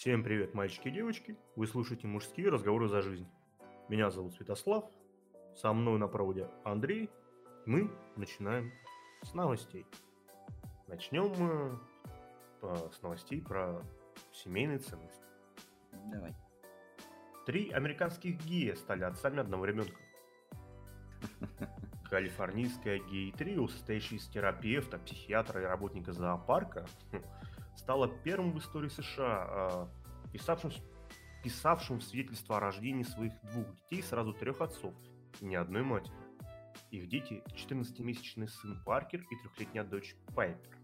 Всем привет, мальчики и девочки. Вы слушаете мужские разговоры за жизнь. Меня зовут Святослав. Со мной на проводе Андрей. Мы начинаем с новостей. Начнем мы э, с новостей про семейные ценности. Давай. Три американских гея стали отцами одного ребенка. Калифорнийское гей-трио, состоящее из терапевта, психиатра и работника зоопарка, хм, стало первым в истории США, а, писавшим, писавшим свидетельство о рождении своих двух детей сразу трех отцов и ни одной матери. Их дети – 14-месячный сын Паркер и трехлетняя дочь Пайпер.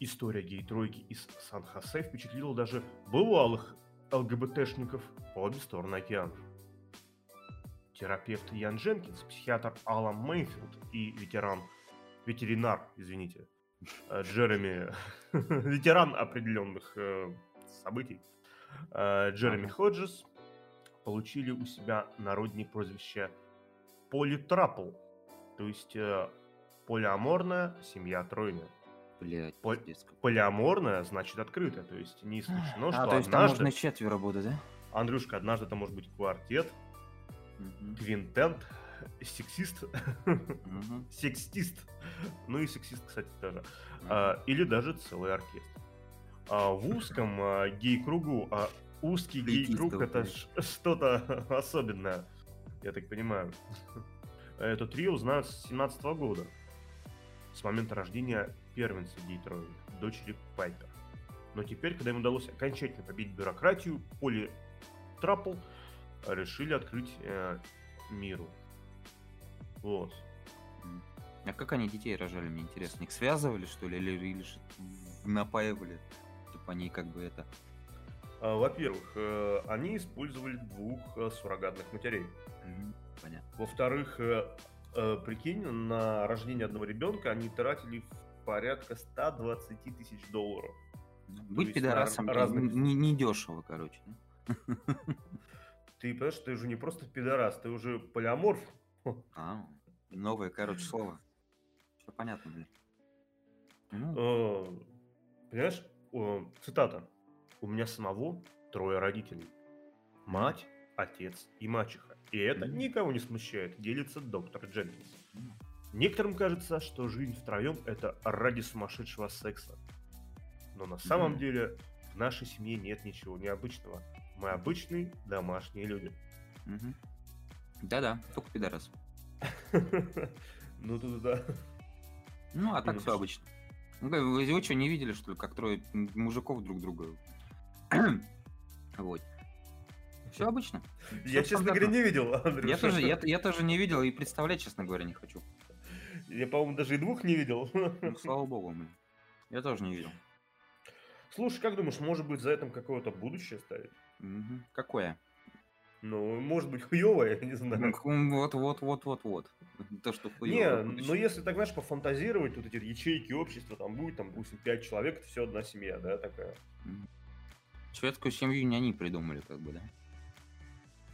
История гей-тройки из Сан-Хосе впечатлила даже бывалых ЛГБТшников по обе стороны океана. Терапевт Ян Дженкинс, психиатр Алан Мейнфилд и ветеран, ветеринар, извините, Джереми, ветеран определенных э, событий, э, Джереми. Ходжес получили у себя народные прозвище Политрапл, то есть э, полиаморная семья тройная. Блядь, какой. Полиаморная значит открытая, то есть не исключено, что А, то есть там однажды, можно и четверо будет, да? Андрюшка, однажды это может быть квартет, Мгм, квинтент, сексист, мгм, секстист, ну и сексист, кстати, тоже. А, или даже целый оркестр. А в узком а, гей-кругу, а узкий гей-круг это что-то особенное, я так понимаю. Это трио знают с 17 года, с момента рождения первенца гей-трои, дочери Пайпер. Но теперь, когда им удалось окончательно победить бюрократию, Поли Трапл решили открыть э, миру. Вот. А как они детей рожали, мне интересно? Их связывали, что ли, или, или напаивали? Чтобы они как бы это... А, Во-первых, э, они использовали двух э, суррогатных матерей. Понятно. Во-вторых, э, прикинь, на рождение одного ребенка они тратили порядка 120 тысяч долларов. Ну, Быть пидорасом разных- не, не дешево, короче. Ты понимаешь, ты уже не просто пидорас, ты уже полиаморф. А, новое, короче, слово. Все понятно, блин. Ну, Э, Понимаешь, цитата. «У меня самого трое родителей. Мать, отец и мачеха. И это никого не смущает», делится доктор Дженкинс. Некоторым кажется, что жизнь втроем – это ради сумасшедшего секса. Но на самом деле в нашей семье нет ничего необычного. Мы обычные домашние люди. мгм. Да-да, только пидорас. Ну тут да. Ну, а так все обычно. Ну, Вы, что, не видели, что ли, как трое мужиков друг друга? Вот. Все обычно. Я, честно говоря, не видел, Андрюша. Я тоже, я, я тоже не видел и представлять, честно говоря, не хочу. Я, по-моему, даже и двух не видел. Ну, слава богу, блин. Я тоже не видел. Слушай, как думаешь, может быть, за этим какое-то будущее стоит? Мгм. Какое? Ну, может быть, хуевое, я не знаю. Вот, вот, вот, вот, вот. То, что хуёво Не, будущее. ну если так, знаешь, пофантазировать, тут эти ячейки общества, там будет, там, допустим, 5 человек, это все одна семья, да, такая. Шведскую семью не они придумали, как бы, да?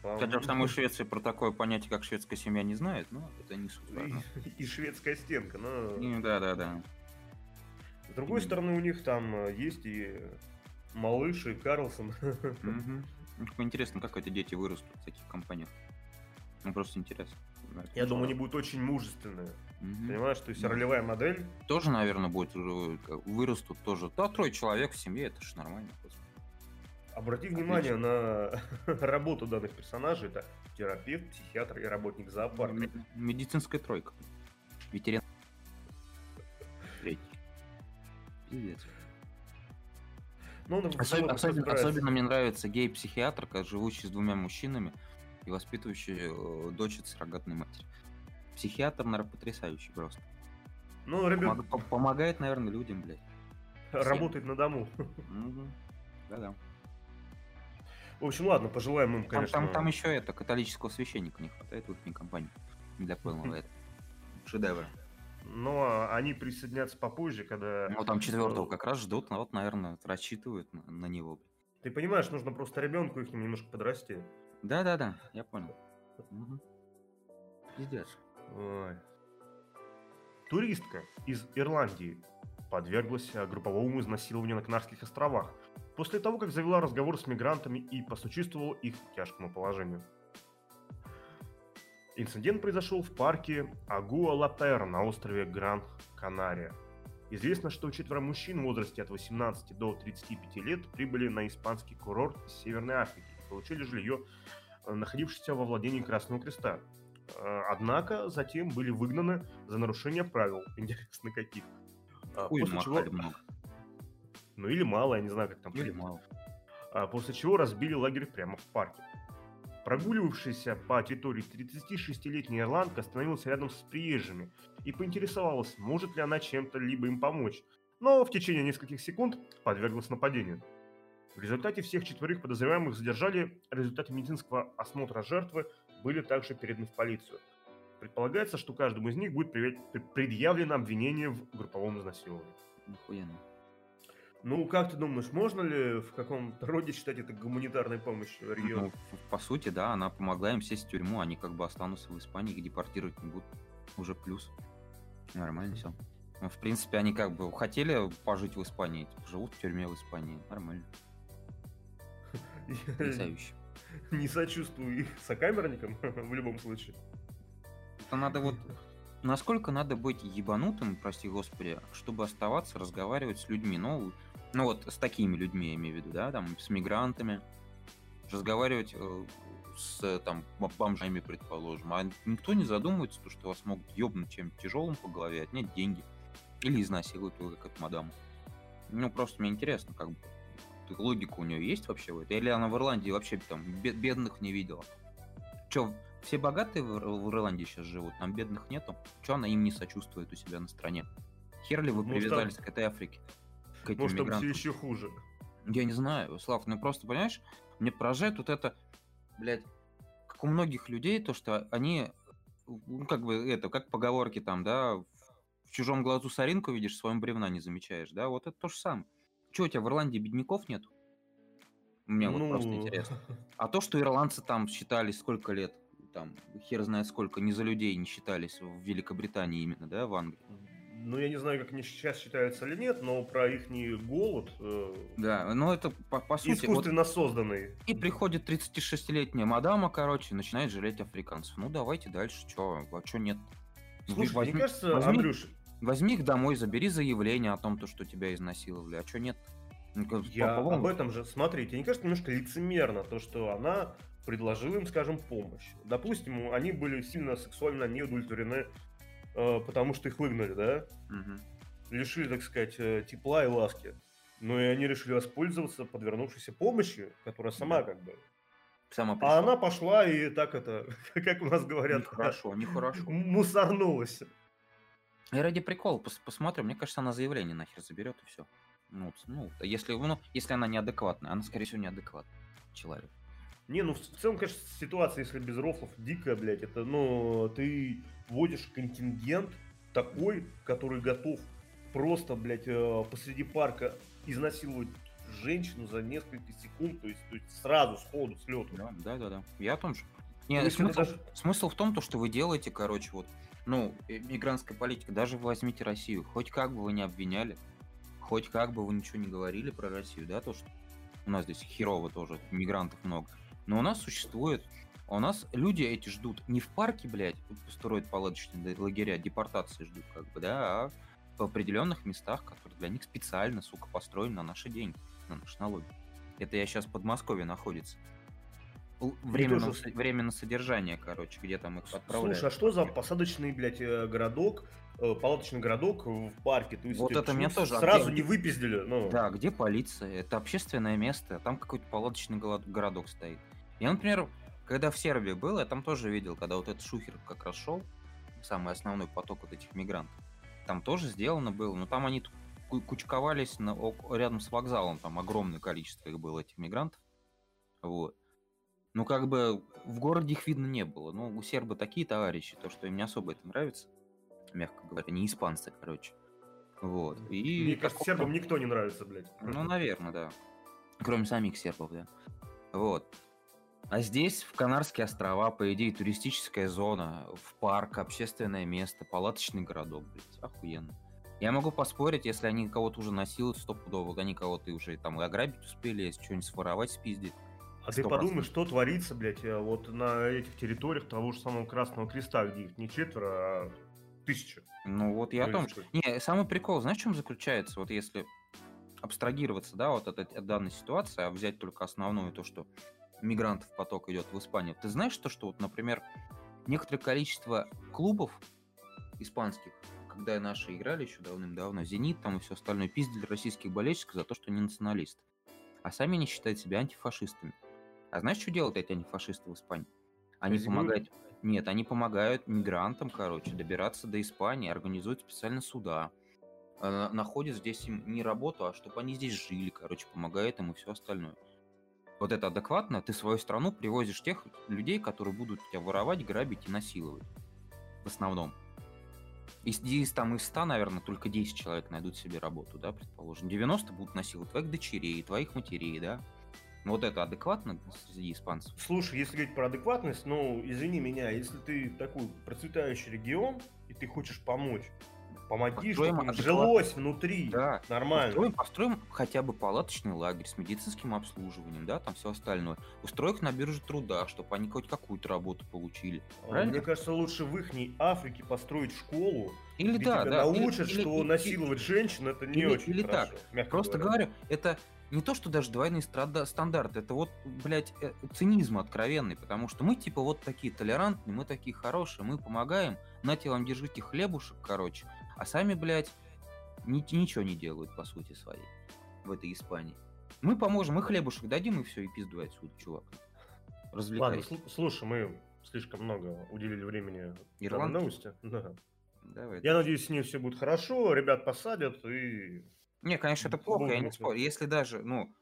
Там- Хотя в самой Швеции про такое понятие, как шведская семья, не знают, но это не суть. И, и шведская стенка, но... Да, да, да. С другой стороны, у них там э, есть и малыш, и Карлсон. Ну, как Интересно, как эти дети вырастут в таких компаниях. Ну, просто интересно. Я думаю, они будут очень мужественные. Мгм. Понимаешь, то есть Мгм. ролевая модель. Тоже, наверное, будет э, вырастут тоже. Да, трое человек в семье, это ж нормально. Обрати внимание на работу данных персонажей. Это терапевт, психиатр и работник зоопарка. Ме- Медицинская тройка. Ветеринар. Третий. Ну, он Особенно, особенно, особенно мне нравится гей-психиатр, как живущий с двумя мужчинами и воспитывающий э, дочь от суррогатной матери. Психиатр, наверное, потрясающий просто. Ну, ребят, Помог- по- помогает, наверное, людям, блядь. работает на дому. Да-да. В общем, ладно, пожелаем им, Там, конечно... там, там еще это католического священника не хватает в их компании для полного этого шедевра. Но они присоединятся попозже, когда... Ну, там четвертого как раз ждут, вот, наверное, рассчитывают на, на него. Ты понимаешь, нужно просто ребенку их немножко подрасти. Да-да-да, я понял. Мгм. Пиздец. Ой. Туристка из Ирландии подверглась э, групповому изнасилованию на Канарских островах. после того, как завела разговор с мигрантами и посочувствовала их тяжкому положению. Инцидент произошел в парке Агуа-Латер на острове Гран-Канария. Известно, что четверо мужчин в возрасте от 18 до 35 лет прибыли на испанский курорт Северной Африки и получили жилье, э, находившееся во владении Красного Креста. Э, однако затем были выгнаны за нарушение правил. Интересно, каких. А, Ой, после чего... много. Ну или мало, я не знаю, как там. Или мало. А, после чего разбили лагерь прямо в парке. Прогуливавшаяся по территории 36-летняя ирландка остановилась рядом с приезжими и поинтересовалась, может ли она чем-то либо им помочь, но в течение нескольких секунд подверглась нападению. В результате всех четверых подозреваемых задержали, результаты медицинского осмотра жертвы были также переданы в полицию. Предполагается, что каждому из них будет предъявлено обвинение в групповом изнасиловании. Охуенно. Ну, как ты думаешь, можно ли в каком-то роде считать это гуманитарной помощью региону? Ну, по сути, да, она помогла им сесть в тюрьму, они как бы останутся в Испании, их депортировать не будут. Уже плюс. Нормально все. Ну, в принципе, они как бы хотели пожить в Испании, типа, живут в тюрьме в Испании. Нормально. Потрясающе. Не сочувствую их сокамерникам в любом случае. Это надо вот насколько надо быть ебанутым, прости господи, чтобы оставаться, разговаривать с людьми. Ну, ну вот с такими людьми, я имею в виду, да, там, с мигрантами, разговаривать э, с там бомжами, предположим. А никто не задумывается, то, что вас могут ебнуть чем-то тяжелым по голове, отнять деньги. Или изнасилуют его, как эту мадаму. Ну, просто мне интересно, как бы, логика у нее есть вообще в этом? Или она в Ирландии вообще там бедных не видела? Че, все богатые в, Ирландии сейчас живут, там бедных нету? Че она им не сочувствует у себя на стране? Хер ли вы привязались там... к этой Африке? К этим Может, мигрантам. там все еще хуже. Я не знаю, Слав, ну просто, понимаешь, мне поражает вот это, блядь, как у многих людей, то, что они, ну, как бы, это, как поговорки там, да, в чужом глазу соринку видишь, в своем бревна не замечаешь, да, вот это то же самое. Че, у тебя в Ирландии бедняков нету? Мне ну... вот просто ну. интересно. А то, что ирландцы там считались сколько лет, там, хер знает сколько, не за людей не считались в Великобритании именно, да, в Англии ну, я не знаю, как они сейчас считаются или нет, но про их голод... Э, да, но это по, по сути... Искусственно вот, созданный. И приходит 36-летняя мадама, короче, начинает жалеть африканцев. Ну, давайте дальше, чё, а чё нет? Слушай, возьми, мне кажется, возьми, Андрюш... Возьми их домой, забери заявление о том, то, что тебя изнасиловали, а чё нет? Ну, я по об этом же, смотрите, тебе не кажется немножко лицемерно то, что она предложила им, скажем, помощь. Допустим, они были сильно сексуально неудовлетворены потому что их выгнали, да? Угу. Лишили, так сказать, э, тепла и ласки. Но и они решили воспользоваться подвернувшейся помощью, которая сама как бы... Сама А она пошла и так это, как у нас говорят... Нехорошо, нехорошо. Мусорнулась. И ради прикола пос посмотрим, мне кажется, она заявление нахер заберет и все. Ну, ну, если, ну, если она неадекватная, она, скорее всего, неадекватный человек. Не, ну в целом, конечно, ситуация, если без рофлов, дикая, блядь. Это, ну, ты вводишь контингент такой, который готов просто, блядь, э, посреди парка изнасиловать женщину за несколько секунд, то есть, то есть сразу, сходу, с лету. Да, да, да, да. Я о том же. Не, ну, смысл, даже... смысл в том, то, что вы делаете, короче, вот, ну, мигрантская политика, даже возьмите Россию, хоть как бы вы не обвиняли, хоть как бы вы ничего не говорили про Россию, да, то, что у нас здесь херово тоже, мигрантов много. Но у нас существует у нас люди эти ждут не в парке, блядь, строят палаточные лагеря, депортации ждут, как бы, да, а в определенных местах, которые для них специально, сука, построены на наши деньги, на наши налоги. Это я сейчас в Подмосковье находится. Время, на, время на содержание, короче, где там их отправляют. Слушай, а что за посадочный, блядь, э, городок, э, палаточный городок в парке? То есть вот это меня тоже... Сразу где... не выпиздили. Ну. Да, где полиция? Это общественное место, там какой-то палаточный городок стоит. Я, например, когда в Сербии был, я там тоже видел, когда вот этот шухер как раз шел, самый основной поток вот этих мигрантов, там тоже сделано было, но там они кучковались на, рядом с вокзалом, там огромное количество их было, этих мигрантов. Вот. Ну, как бы в городе их видно не было. Ну, у сербы такие товарищи, то, что им не особо это нравится, мягко говоря, не испанцы, короче. Вот. И Мне кажется, сербам никто не нравится, блядь. Ну, наверное, да. Кроме самих сербов, да. Вот. А здесь, в Канарские острова, по идее, туристическая зона, в парк, общественное место, палаточный городок, блядь, охуенно. Я могу поспорить, если они кого-то уже насилуют стопудово, они кого-то уже там ограбить успели, если что-нибудь своровать, спиздить. А ты 100%. подумай, что творится, блядь, э, вот на этих территориях того же самого Красного Креста, где их не четверо, а тысяча. Ну вот я о Ну, том, что? Не, самый прикол, знаешь, в чем заключается? Вот если абстрагироваться, да, вот от, от данной ситуации, а взять только основное то, что мигрантов поток идет в Испанию. Ты знаешь то, что вот, например, некоторое количество клубов испанских, когда наши играли еще давным-давно, Зенит там и все остальное, пиздили российских болельщиков за то, что они националисты. А сами они считают себя антифашистами. А знаешь, что делают эти антифашисты в Испании? Они Казнюют? помогают... Нет, они помогают мигрантам, короче, добираться до Испании, организуют специально суда, э, находят здесь им не работу, а чтобы они здесь жили, короче, помогают им и все остальное. Вот это адекватно, ты свою страну привозишь тех людей, которые будут тебя воровать, грабить и насиловать. В основном. Из, из, там, из 100, наверное, только 10 человек найдут себе работу, да, предположим. 90 будут насиловать твоих дочерей, твоих матерей, да. Вот это адекватно среди испанцев? Слушай, если говорить про адекватность, ну, извини меня, если ты такой процветающий регион, и ты хочешь помочь, помоги, Построим чтобы им жилось внутри. Да. Нормально. Построим, построим хотя бы палаточный лагерь с медицинским обслуживанием, да, там все остальное. Устрой их на бирже труда, чтобы они хоть какую-то работу получили. А, правильно? Мне кажется, лучше в их Африке построить школу, Или где да, тебя да. или- научат, или- что или- насиловать женщин это не или- очень или хорошо. так. мягко Просто говоря. говорю, это не то, что даже двойные страда- стандарты, это вот, блядь, э, цинизм откровенный, потому что мы типа вот такие толерантные, мы такие хорошие, мы помогаем, нате вам держите хлебушек, короче, а сами, блядь, ни- ничего не делают по сути своей в этой Испании. Мы поможем, мы хлебушек дадим, и все, и пиздуй отсюда, чувак. Ладно, Развлекайся. сл- слушай, мы слишком много уделили времени данной Ирландки? новости. Да. Давай. Я надеюсь, с ней все будет хорошо, ребят посадят и... Не, конечно, это плохо, я Можно не спорю. Если даже, ну,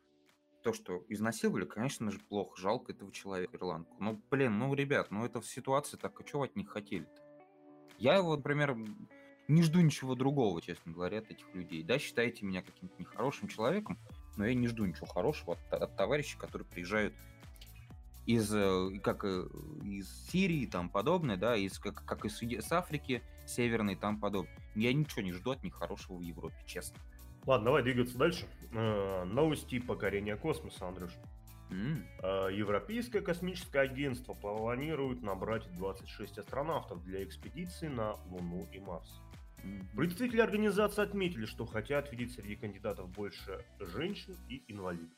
то, что изнасиловали, конечно же, плохо. Жалко этого человека, ирландку. Ну, блин, ну, ребят, ну, это в ситуации так, а чего от них хотели-то? Я, вот, например, не жду ничего другого, честно говоря, от этих людей. Да, считаете меня каким-то нехорошим человеком, но я не жду ничего хорошего от, от товарищей, которые приезжают из, э, как э, из Сирии и там подобное, да, из, как, как из, с Африки северной и там подобное. Я ничего не жду от них хорошего в Европе, честно. Ладно, давай двигаться дальше. Э, Новости покорения космоса, Андрюш. Э, Европейское космическое агентство планирует набрать 26 астронавтов для экспедиции на Луну и Марс. Представители организации отметили, что хотят видеть среди кандидатов больше женщин и инвалидов.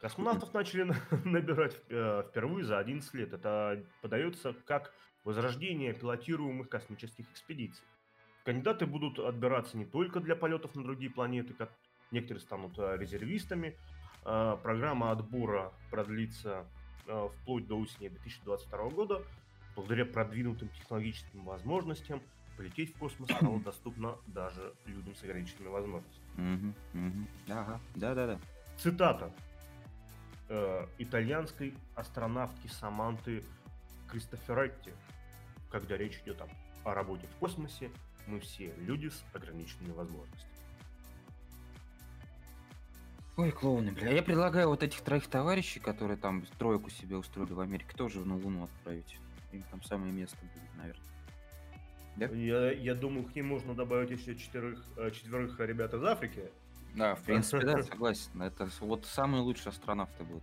Космонавтов начали на- набирать э, впервые за 11 лет. Это подается как возрождение пилотируемых космических экспедиций. Кандидаты будут отбираться не только для полетов на другие планеты, как некоторые станут э, резервистами. Э, Программа отбора продлится вплоть до осени 2022 года. Благодаря продвинутым технологическим возможностям полететь в космос стало доступно даже людям с ограниченными возможностями. Ага, да-да-да. Цитата э, итальянской астронавтки Саманты Кристоферетти. Когда речь идет о, о работе в космосе, мы все люди с ограниченными возможностями. Ой, клоуны, бля. Я предлагаю вот этих троих товарищей, которые там тройку себе устроили в Америке, тоже на Луну отправить. Им там самое место будет, наверное. Да? Я, я думаю, к ним можно добавить еще четверых, э, четверых ребят из Африки. Да, в принципе, да, согласен. Это вот самые лучшие астронавты будут.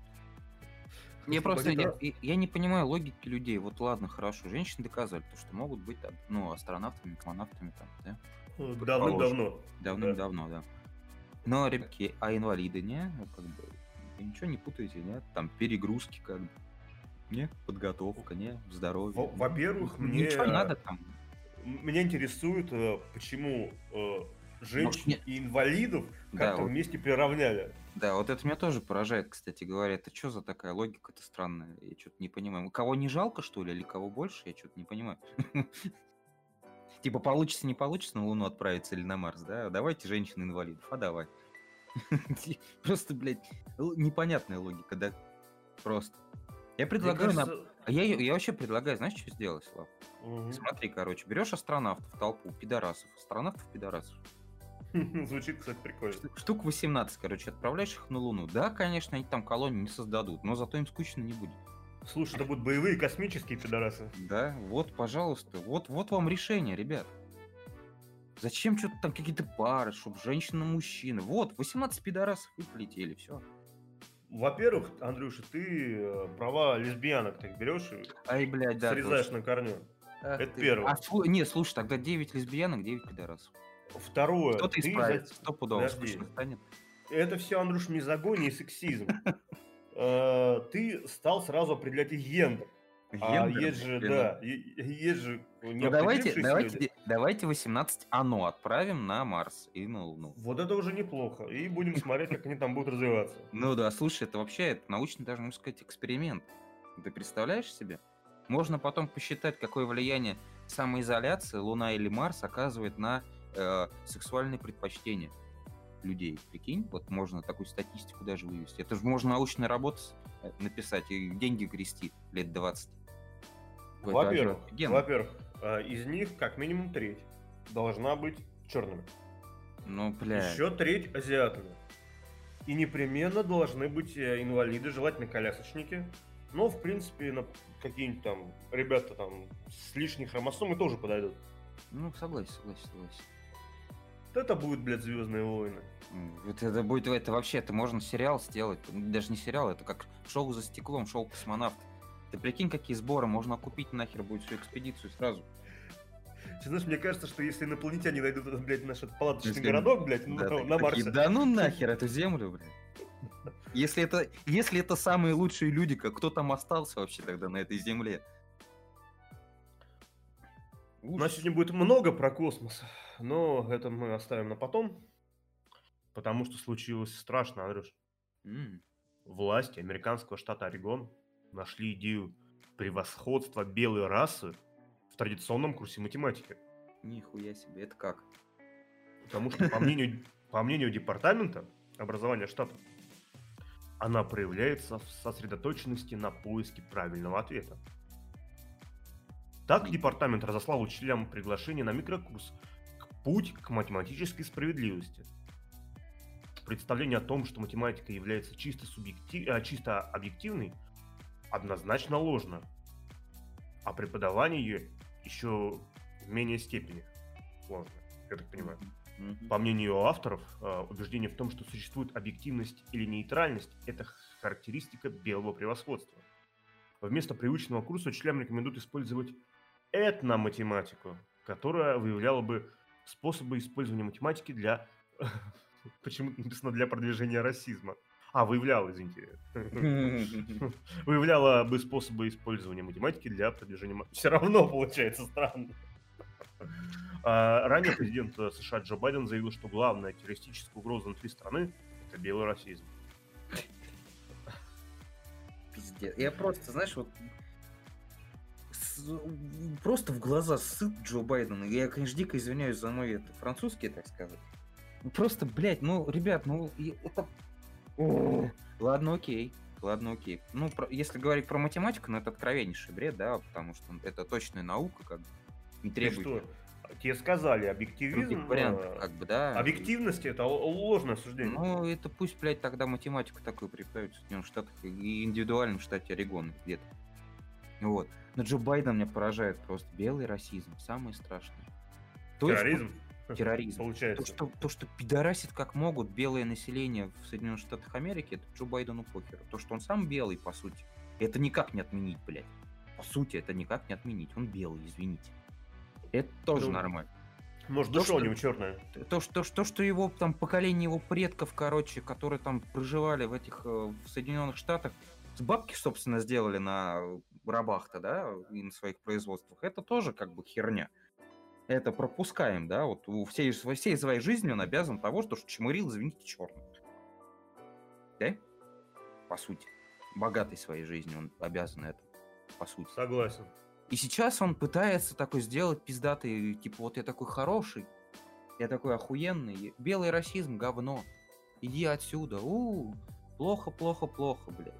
Я просто, я, я- не понимаю логики людей. Вот ладно, хорошо, женщины доказали, то, что могут быть, там, ну, астронавтами, космонавтами там, да? э, Давным-давно. Давным-давно, да. Но, ребятки, а инвалиды, не? Ну, как бы, ничего не путаете, нет? Там перегрузки, как бы. Не? Подготовка, не? Здоровье. Во- во-первых, мне- Ничего не надо там. Меня интересует, э, почему э, женщин не- и инвалидов Да, как-то вот. вместе приравняли. Да, вот это меня тоже поражает, кстати говоря. Это что за такая логика-то странная? Я что-то не понимаю. Кого не жалко, что ли, или кого больше? Я что-то не понимаю. Типа получится, не получится на Луну отправиться или на Марс, да? Давайте женщин-инвалидов, а давай. Просто, блядь, непонятная логика, да? Просто. Я предлагаю... А я, я вообще предлагаю, знаешь, что сделать, Слав? мгм. Смотри, короче, берешь астронавтов, толпу, пидорасов, астронавтов, пидорасов. Звучит, кстати, прикольно. Шту- Штук 18, короче, отправляешь их на Луну. Да, конечно, они там колонию не создадут, но зато им скучно не будет. Слушай, это будут боевые космические пидорасы. Да, вот, пожалуйста, вот, вот вам решение, ребят. Зачем что-то там какие-то пары, чтобы женщина-мужчина? Вот, 18 пидорасов и полетели, все. Во-первых, Андрюша, ты э, права лесбиянок так берешь и Ай, блядь, да. срезаешь точно. на корню. Ах это ты. первое. А, слу- не, слушай, тогда 9 лесбиянок, 9 пидорасов. Второе, Кто-то ты за- стопудово скучно станет. это все, Андрюш, мизогония и сексизм. Э, Ты стал сразу определять их гендер. А Гендер, есть же, да, есть же Ну давайте, неопределившиеся давайте, люди. давайте 18 оно отправим на Марс и на Луну. Вот это уже неплохо. И будем смотреть, как они там будут развиваться. Ну да, слушай, это вообще это научный, даже можно сказать, эксперимент. Ты представляешь себе? Можно потом посчитать, какое влияние самоизоляция, Луна или Марс оказывает на э, сексуальные предпочтения людей. Прикинь, вот можно такую статистику даже вывести. Это же можно научная работа э, написать и деньги грести лет 20. Это Во-первых, во-первых, из них как минимум треть должна быть черными. Ну, бля. Еще треть азиатами. И непременно должны быть э, инвалиды, желательно колясочники. Но, в принципе, на какие-нибудь там ребята там с лишней хромосомой тоже подойдут. Ну, согласен, согласен, согласен. Вот это будет, блядь, Звездные войны. Вот это будет, это вообще, это можно сериал сделать. Даже не сериал, это как шоу за стеклом, шоу космонавт. Ты прикинь, какие сборы, можно купить нахер будет всю экспедицию сразу. Ты знаешь, мне кажется, что если инопланетяне найдут этот, блядь, наш палаточный Если- городок, блядь, на, Да, на так- такие, Марсе. да ну нахер эту землю, блядь. Если это, если это самые лучшие люди, как кто там остался вообще тогда на этой земле? У нас сегодня будет много про космос, но это мы оставим на потом, потому что случилось страшно, Андрюш. М, Власти американского штата Орегон нашли идею превосходства белой расы в традиционном курсе математики. Нихуя себе, это как? Потому что, по мнению, по мнению департамента образования штата, она проявляется в сосредоточенности на поиске правильного ответа. Так департамент разослал учителям приглашение на микрокурс «Путь к математической справедливости». Представление о том, что математика является чисто, субъекти- а, чисто объективной, однозначно ложно. А преподавание ее еще в менее степени ложно, я так понимаю. По мнению авторов, э, убеждение в том, что существует объективность или нейтральность, это характеристика белого превосходства. Вместо привычного курса учителям рекомендуют использовать этноматематику, которая выявляла бы способы использования математики для... Почему-то написано для продвижения расизма. А, выявляла, извините. Выявляла бы способы использования математики для продвижения... Все равно получается странно. А, Ранее президент США Джо Байден заявил, что главная террористическая угроза внутри страны – это белый расизм. Пиздец. Я просто, знаешь, вот просто в глаза сыт Джо Байдена. Я, конечно, дико извиняюсь за мой это, французский, так сказать. Ну, Просто, блядь, ну, ребят, ну, это... Ладно, окей. Ладно, окей. Ну, про- если говорить про математику, ну, это откровеннейший бред, да, потому что это точная наука, как бы, не Ты требует что? Тебе сказали, объективизм, вариантов, э, как бы, да. объективность – это л- ложное суждение. Ну, это пусть, блядь, тогда математику такую преподают в Соединенных Штатах и индивидуально в штате Орегон где-то. Вот. Но Джо Байден меня поражает просто. Белый расизм. Самое страшное. То есть, Терроризм, терроризм. То получается. что, то, что пидорасит как могут белое население в Соединенных Штатах Америки, это Джо Байдену похеру. То, что он сам белый, по сути, это никак не отменить, блядь. По сути, это никак не отменить. Он белый, извините. Это тоже Ну, нормально. Может, душа у него черная. То, что, то, что его там поколение его предков, короче, которые там проживали в этих э, в Соединенных Штатах, с бабки, собственно, сделали на рабах-то, да, и на своих производствах, это тоже как бы херня. Это пропускаем, да, вот у всей, во всей своей жизни он обязан того, что чмырил, извините, черный. Да? По сути. Богатой своей жизни он обязан это, по сути. Согласен. И сейчас он пытается такой сделать пиздатый, типа, вот я такой хороший, я такой охуенный, белый расизм говно, иди отсюда, у плохо, плохо, плохо, блядь.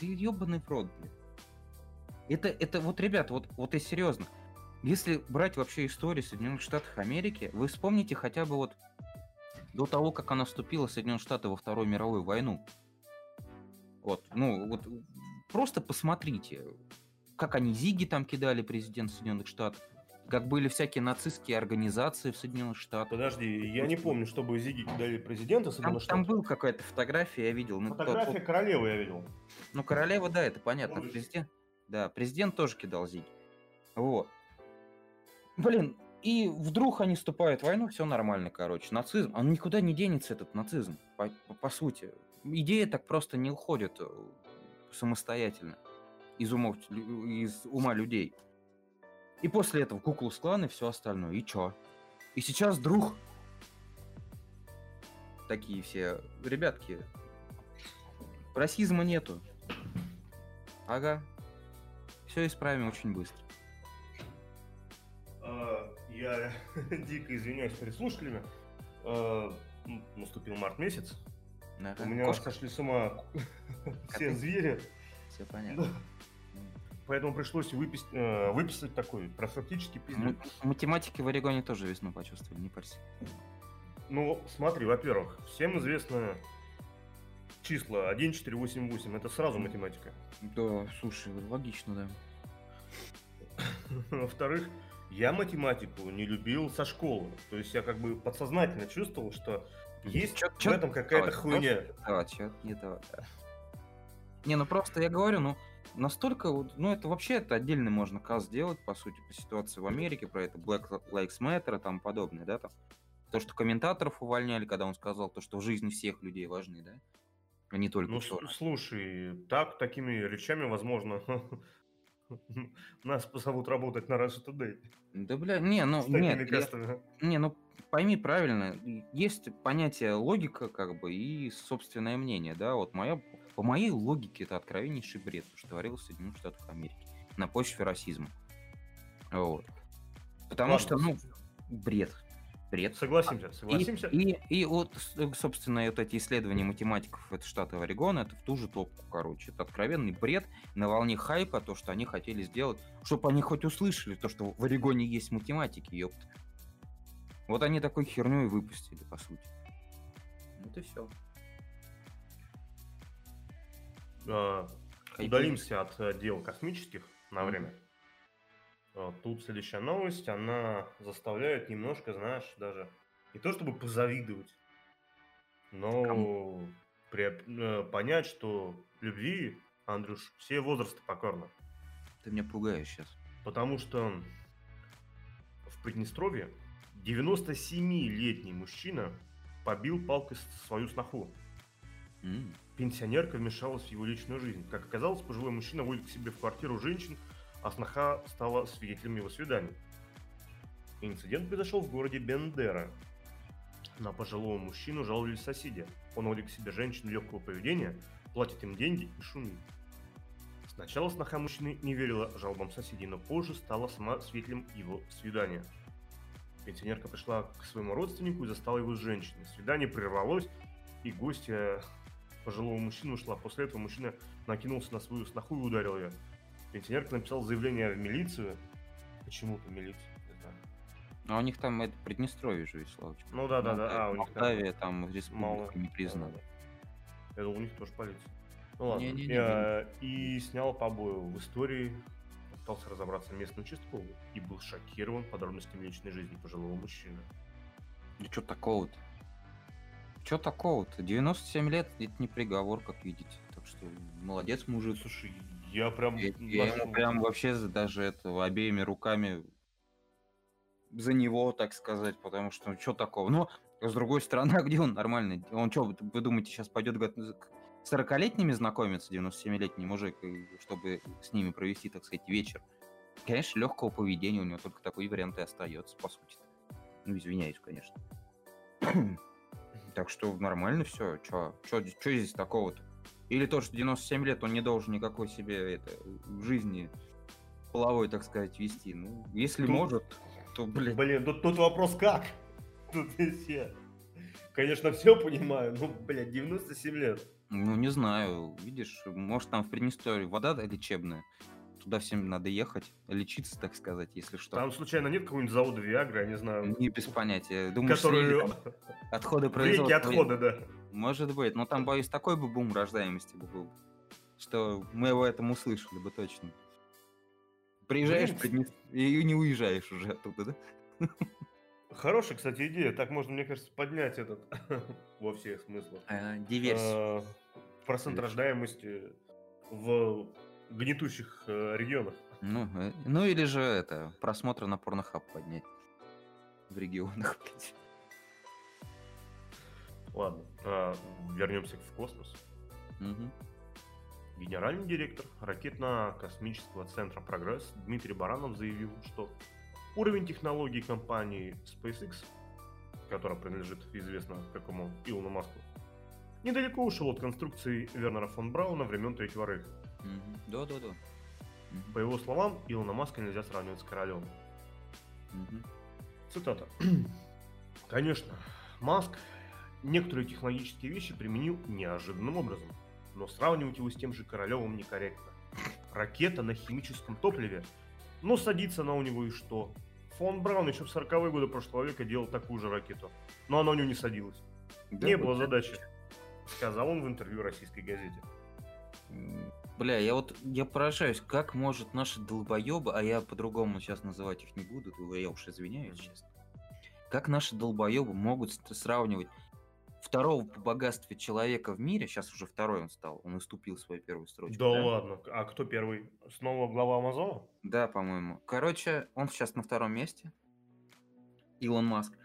Да ебаный в рот, блядь. Это, это вот, ребят, вот, вот и серьезно. Если брать вообще историю Соединенных Штатов Америки, вы вспомните хотя бы вот до того, как она вступила, Соединенные Штаты, во Вторую мировую войну. Вот, ну, вот просто посмотрите, как они Зиги там кидали, президент Соединенных Штатов, как были всякие нацистские организации в Соединенных Штатах. Подожди, я не помню, чтобы Зиги кидали президента Там, Соединенных там Штатов. был какая-то фотография, я видел. Ну, тот- Фотография королевы я видел. Ну, королева, да, это понятно. Президент, да, президент тоже кидал зиги. Вот. Блин, и вдруг они вступают в войну, все нормально, короче. Нацизм, он никуда не денется, этот нацизм, по, по- по сути. Идея так просто не уходит э, самостоятельно из, умов, из ума людей. И после этого куклус клан и все остальное. И чё? И сейчас друг. Такие все ребятки. Расизма нету. Ага. Все исправим очень быстро. Я дико извиняюсь перед слушателями. М, Наступил март месяц. Ага. У меня Кошка, сошли с ума все звери. все понятно. Поэтому пришлось выпис- э, выписать такой профилактический пиздец. Математики в Орегоне тоже весну почувствовали, не парься. Ну, смотри, во-первых, всем известно числа 1, 4, 8, 8. Это сразу математика. Да, слушай, логично, да. Во-вторых, я математику не любил со школы. То есть я как бы подсознательно чувствовал, что есть Чё- в чё- этом какая-то хуйня. Да, чё не то. да. Не, ну просто я говорю, ну настолько ну это вообще это отдельный можно каз сделать, по сути, по ситуации в Америке, про это Black Lives Matter и тому подобное, да, там. То, что комментаторов увольняли, когда он сказал то, что в жизни всех людей важны, да, а не только Ну, с- черных. слушай, так, такими речами, возможно, нас позовут работать на Russia Today. Да, бля, не, ну, нет, я-. Не, ну пойми правильно, есть понятие логика, как бы, и собственное мнение, да, вот моя, по моей логике это откровеннейший бред, то, что творилось в Соединенных Штатах Америки на почве расизма. Вот. Потому Ладно, что, ну, бред. Бред. Согласимся, И, согласимся. и, и вот, с- э, собственно, вот эти исследования математиков это штата Орегона, это в ту же топку, короче. Это откровенный бред на волне хайпа, то, что они хотели сделать, чтобы они хоть услышали то, что в Орегоне есть математики, ёпта. Вот они такой херню и выпустили, по сути. Вот и все. А, Удалимся от э, дел космических на время. А, Тут следующая новость, она заставляет немножко, знаешь, даже не то чтобы позавидовать, но приоб- э, понять, что любви, Андрюш, все возрасты покорны. Ты меня пугаешь сейчас. Потому что в Приднестровье 97-летний мужчина побил палкой свою сноху. Пенсионерка вмешалась в его личную жизнь. Как оказалось, пожилой мужчина водит к себе в квартиру женщин, а сноха стала свидетелем его свиданий. Инцидент произошел в городе Бендера. На пожилого мужчину жаловались соседи. Он водит к себе женщин легкого поведения, платит им деньги и шумит. Сначала сноха мужчины не верила жалобам соседей, но позже стала сама свидетелем его свидания. Пенсионерка пришла к своему родственнику и застала его с женщиной. Свидание прервалось, и гостья пожилого мужчины ушла. После этого мужчина накинулся на свою сноху и ударил ее. Пенсионерка написала заявление в милицию. Почему-то милицию, не знаю. А у них там это Приднестровье же, Вячеславович. Ну да, да, да. А, у них там Молдавия там республика мало. не признана. Я думал, у них тоже полиция. Ну ладно. Не-не-не, Я- И снял побои в истории. Пытался разобраться местный участковый и был шокирован подробностями личной жизни пожилого мужчины. Да что такого-то? Что такого-то? 97 лет это не приговор, как видите. Так что молодец, мужик. Слушай, я прям... Я, я ему прям вообще даже это обеими руками за него, так сказать, потому что что такого? Но с другой стороны, а где он нормальный? Он что, вы думаете, сейчас пойдет к 40-летними знакомиться, 97-летний мужик, чтобы с ними провести, так сказать, вечер? Конечно, легкого поведения у него только такой вариант и остается, по сути. Ну, извиняюсь, конечно. Так что нормально все. Чё здесь такого-то? Или то, что 97 лет, он не должен никакой себе это, в жизни половой, так сказать, вести. Ну, если Тут- может, то, блин, Блин, тут, тут вопрос как? Тут я. Конечно, все понимаю, но, блядь, 97 лет. ну, не знаю, видишь, может, там в Приднестровье вода лечебная. Туда всем надо ехать, лечиться, так сказать, если что. Там, случайно, нет какого-нибудь завода Виагры, я не знаю, Не без понятия. Думаю, который... отходы производства. отходы, да. Может быть, но там, боюсь, такой бы бум рождаемости бы был, что мы его этом услышали бы точно. Приезжаешь Приднес- и не уезжаешь уже оттуда, да? Хорошая, кстати, идея. Так можно, мне кажется, поднять этот во всех смыслах. А, Диверсию. Э, Процент рождаемости в гнетущих э, регионах. Ну, э, ну или же это, просмотры на порнохаб поднять в регионах, блядь. Ладно, вернемся в космос. Мгм. Генеральный директор ракетно-космического центра «Прогресс» Дмитрий Баранов заявил, что уровень технологий компании SpaceX, которая принадлежит известно какому Илону Маску, недалеко ушел от конструкции Вернера фон Брауна времен Третьего Рейха. Да-да-да. Мгм. По его словам, Илона Маска нельзя сравнивать с королем. Мгм. Цитата. Конечно, Маск некоторые технологические вещи применил неожиданным образом, но сравнивать его с тем же Королевым некорректно. Ракета на химическом топливе. Но садится она у него и что? Фон Браун еще в 40-е годы прошлого века делал такую же ракету, но она у него не садилась. Да, не вот было это- задачи, сказал он в интервью российской газете. Бля, я вот, я поражаюсь, как может наши долбоебы, а я по-другому сейчас называть их не буду, я уж извиняюсь, честно. Как наши долбоебы могут сравнивать второго по богатству человека в мире, сейчас уже второй он стал, он уступил свою первую строчку. Да ладно, а кто первый? Снова глава Амазона? Да, по-моему. Короче, он сейчас на втором месте. Илон Маск.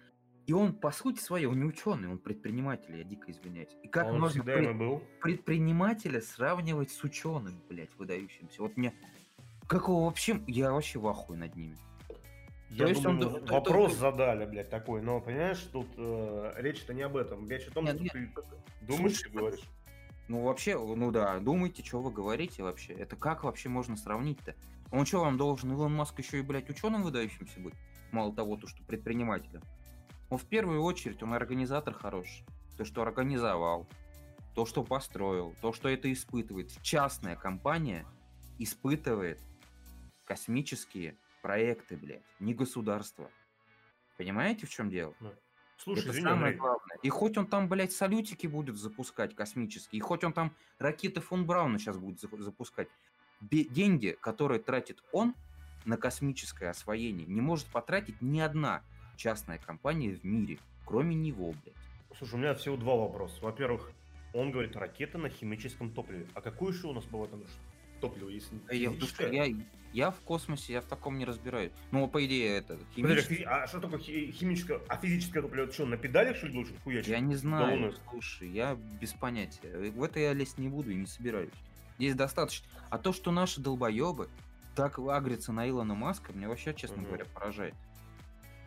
И он, по сути своей, он не ученый, он предприниматель, я дико извиняюсь. И как он можно всегда пред- был. предпринимателя сравнивать с ученым, блядь, выдающимся? Вот мне... Как его вообще... Я вообще в ахуе над ними. Я есть он думаю, то- вопрос то- задали, блядь, такой, но понимаешь, тут э, речь-то не об этом. Речь о том, Нет, что нет. ты думаешь, Слушай, ты говоришь. Ну, вообще, ну да, думайте, что вы говорите вообще. Это как вообще можно сравнить-то? Он что, вам должен, Илон Маск, еще и, блядь, ученым выдающимся быть? Мало того, то, что предпринимателем. Он в первую очередь, он организатор хороший. То, что организовал, то, что построил, то, что это испытывает. Частная компания испытывает космические проекты, блядь, не государство. Понимаете, в чем дело? Слушай, это извини, самое Андрей, главное. И хоть он там, блядь, салютики будет запускать космические, и хоть он там ракеты фон Брауна сейчас будет запу- запускать, деньги, которые тратит он на космическое освоение, не может потратить ни одна частная компания в мире, кроме него, блядь. слушай, у меня всего два вопроса. Во-первых, он говорит ракета на химическом топливе. А какое еще у нас было там топливо, если не А Я, душе- я, я в космосе, я в таком не разбираюсь. Ну, по идее, это Подожди, химическое... физи- а что такое хи- химическое, а физическое топливо, это что, на педалях, что ли, должен хуячить? Я не знаю, Луны. слушай, я без понятия. В это я лезть не буду и не собираюсь. Здесь достаточно. А то, что наши долбоебы так агрятся на Илона Маска, мне вообще, честно Мгм. говоря, поражает.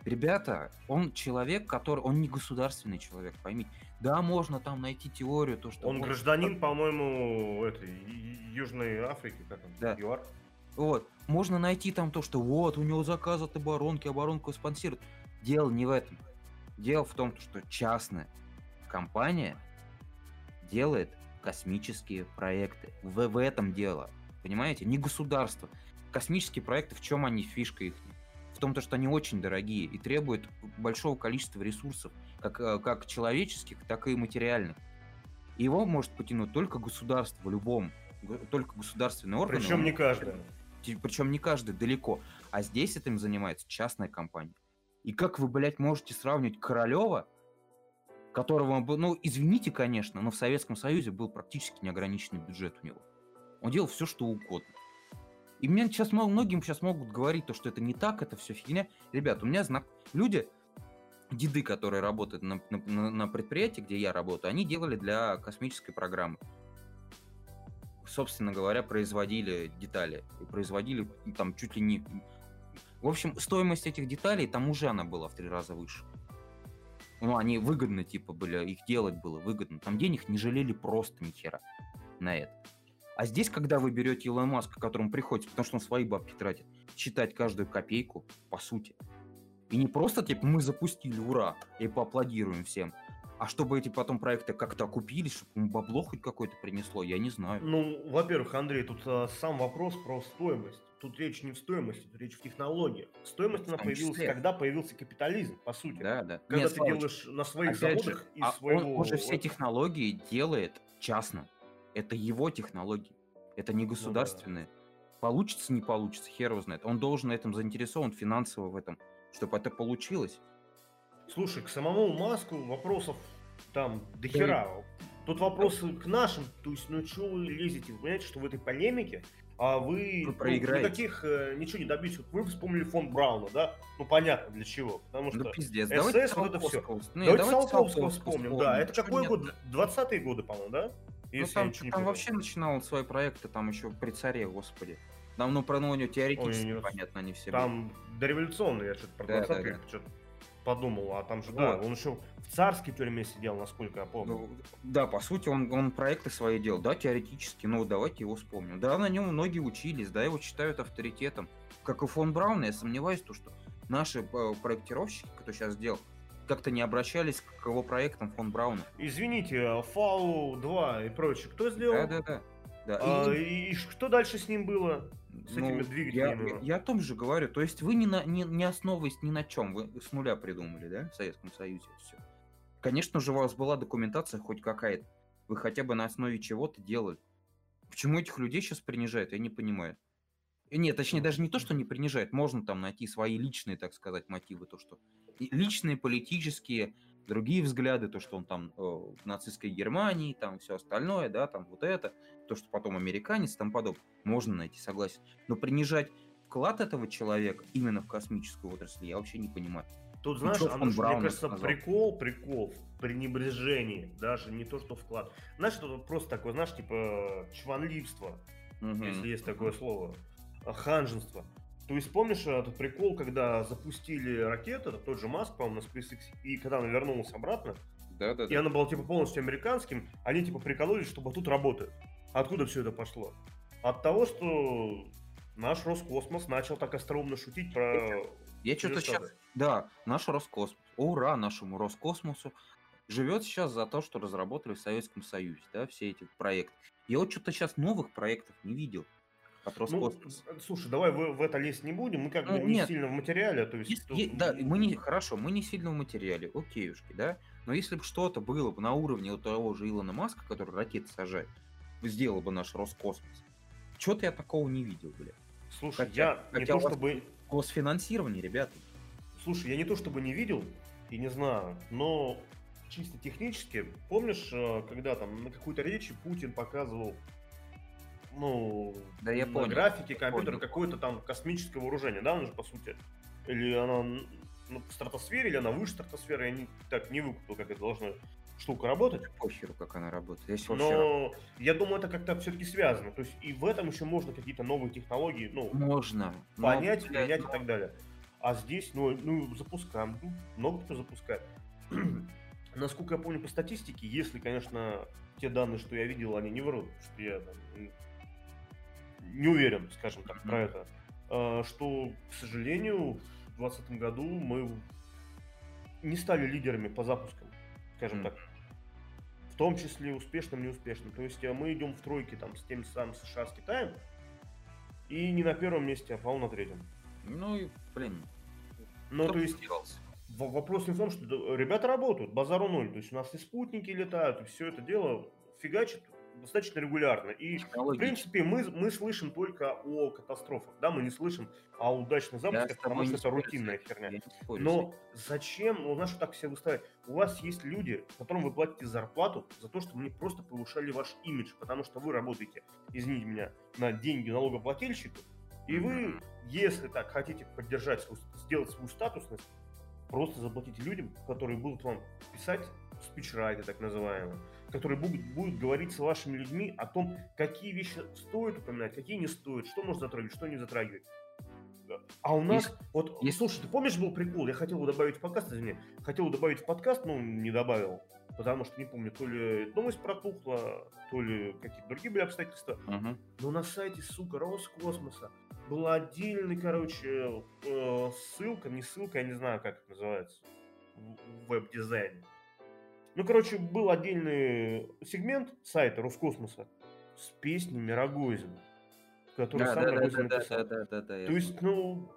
Ребята, он человек, который... Он не государственный человек, поймите. Да, можно там найти теорию, то, что... Он вот- гражданин, по-моему, этой Южной Африки, как он, Да. ЮАР. Вот. Можно найти там то, что вот, у него заказ от оборонки, оборонку спонсирует. Дело не в этом. Дело в том, что частная компания делает космические проекты. В, в этом дело. Понимаете? Не государство. Космические проекты, в чем они фишка их? В том, то, что они очень дорогие и требуют большого количества ресурсов, как, э, как человеческих, так и материальных. И его может потянуть только государство в любом, только государственный орган. Причем не каждый. причем не каждый далеко. А здесь этим занимается частная компания. И как вы, блядь, можете сравнивать Королева, которого, ну, извините, конечно, но в Советском Союзе был практически неограниченный бюджет у него. Он делал все, что угодно. И мне сейчас многим сейчас могут говорить то, что это не так, это все фигня. Ребят, у меня знак... люди, деды, которые работают на, на- на- предприятии, где я работаю, они делали для космической программы. Собственно говоря, производили детали. И производили там чуть ли не... В общем, стоимость этих деталей там уже она была в три раза выше. Ну, они выгодно, типа, были, их делать было выгодно. Там денег не жалели просто ни хера на это. А здесь, когда вы берете Илон Маска, которому приходится, потому что он свои бабки тратит, считать каждую копейку, по сути. И не просто, типа, мы запустили, ура, и поаплодируем всем. А чтобы эти потом проекты как-то окупились, чтобы ему бабло хоть какое-то принесло, я не знаю. Ну, во-первых, Андрей, тут а, сам вопрос про стоимость. Тут речь не в стоимости, тут речь в технологиях. Стоимость В она появилась, числе. когда появился капитализм, по сути. Да, да. Когда Нет, ты Славыч, делаешь на своих заводах же, из а своего... он, он же все технологии делает частно. Это его технологии. Это не государственные. Получится, не получится, хер его знает. Он должен на этом заинтересован финансово в этом, чтобы это получилось. Слушай, к самому Маску вопросов там до хера. Тут вопросы к нашим, то есть, ну что вы лезете? Вы понимаете, что в этой полемике а вы, Вы ну, проиграете. никаких э, ничего не добьетесь. Вот вы вспомнили фон Брауна, да? Ну понятно для чего. Потому что Ну пиздец, СС, давайте вот это всё. Салковского. Не, Давайте давайте Салковского Салковского вспомним, да. Это какой нет? год? 20-е годы, по-моему, да? Ну там, не там вообще начинал свои проекты, там еще при царе, господи. Там, ну, про ну, него теоретически, Ой, не- понятно, они все Там дореволюционный, я что-то про Да, 20 да, да. что-то подумал, а там же, Вот. да, он еще в царской тюрьме сидел, насколько я помню. Ну, да, по сути, он, он проекты свои делал, да, теоретически, ну, давайте его вспомним. Да, на нем многие учились, да, его считают авторитетом. Как и фон Браун, я сомневаюсь, то, что наши э, проектировщики, кто сейчас делал, как-то не обращались к его проектам фон Брауна. Извините, Фау 2 и прочее, кто сделал? Да-да-да. Да, А, и- и что дальше с ним было? с этими Ну, двигателями. Я, я о том же говорю. То есть вы не, на, не, не основываясь ни на чем, вы с нуля придумали, да, в Советском Союзе все. Конечно же, у вас была документация хоть какая-то. Вы хотя бы на основе чего-то делали. Почему этих людей сейчас принижают, я не понимаю. Нет, точнее, даже не то, что не принижают. Можно там найти свои личные, так сказать, мотивы. То, что личные, политические, другие взгляды, то, что он там э, в нацистской Германии, там все остальное, да, там вот это, то, что потом американец, там подобное. Можно найти, согласен. Но принижать вклад этого человека именно в космическую отрасль я вообще не понимаю. Тут, знаешь, Андрюш, мне Браун кажется, сказал? прикол, прикол в пренебрежении, даже не то, что вклад. Знаешь, это просто такое, знаешь, типа чванливство, Мгм. если есть такое слово, а, ханженство. То есть помнишь этот прикол, когда запустили ракету, это тот же Маск, по-моему, на SpaceX, и когда она вернулась обратно, Да, да, и да. она была типа полностью американским, они типа прикололись, что тут работает. Откуда все это пошло? От того, что наш Роскосмос начал так остроумно шутить про... Я что-то сейчас... Да, наш Роскосмос. Ура нашему Роскосмосу. Живет сейчас за то, что разработали в Советском Союзе, да, все эти проекты. Я вот что-то сейчас новых проектов не видел от Ну, Роскосмоса. э, слушай, давай в, в это лезть не будем, мы как Ну, бы не нет. сильно в материале, то есть... Есть- тут- е- да, мы не хорошо, мы не сильно в материале, окейушки, да. Но если бы что-то было бы на уровне вот того же Илона Маска, который ракеты сажает, сделал бы наш Роскосмос. Что-то я такого не видел, бля. Слушай, хотя- я не хотя то у вас- чтобы... Госфинансирование, ребята. Слушай, я не то чтобы не видел, и не знаю, но чисто технически, помнишь, э, когда там на какой-то речи Путин показывал, ну, Да я на понял, графике я компьютер понял. какое-то там космическое вооружение, да, оно же по сути, или она ну, в стратосфере, или она выше стратосферы, я не, так не выкупил, как это должна штука работать. Похеру, как она работает. Если вообще Но я думаю, это как-то все-таки связано. То есть и в этом еще можно какие-то новые технологии, ну, можно. но, понять, блядь, принять ну, и так далее. А здесь, ну, ну запускаем. Ну, много кто запускает. Насколько я помню по статистике, если, конечно, те данные, что я видел, они не врут, что я там, не уверен, скажем так, про это, а, что, к сожалению, в 2020 году мы не стали лидерами по запускам, скажем так. В том числе успешным, неуспешным. То есть э, мы идем в тройке там с тем самым США, с Китаем, и не на первом месте, а, по-моему, на третьем. Ну и, блин. Ну, то есть вопрос не в том, что ребята работают, базару ноль. То есть у нас и спутники летают, и все это дело фигачит достаточно регулярно. И, в принципе, мы, мы слышим только о катастрофах, да, мы не слышим о удачных запусках, потому что это рутинная херня. Но зачем, ну, знаешь, так все выставить? У вас есть люди, которым вы платите зарплату за то, чтобы они просто повышали ваш имидж, потому что вы работаете, извините меня, на деньги налогоплательщиков, и вы, если так хотите поддержать, сделать свою статусность, просто заплатите людям, которые будут вам писать спичрайты, так называемые, которые будут, будут говорить с вашими людьми о том, какие вещи стоит упоминать, какие не стоит, что можно затрагивать, что не затрагивать. А у нас, Есть- вот, есть- слушай, ты помнишь, был прикол, я хотел его добавить в подкаст, извини, хотел добавить в подкаст, но не добавил, потому что не помню, то ли новость протухла, то ли какие-то другие были обстоятельства, Мгм. но на сайте, сука, Роскосмоса была отдельный, короче, э, ссылка, не ссылка, я не знаю, как это называется в веб-дизайне. Ну, короче, был отдельный сегмент сайта Роскосмоса с песнями Рогозина, который Да, сам да, Рогозин да, написал. да, да, да, да, То есть, ну,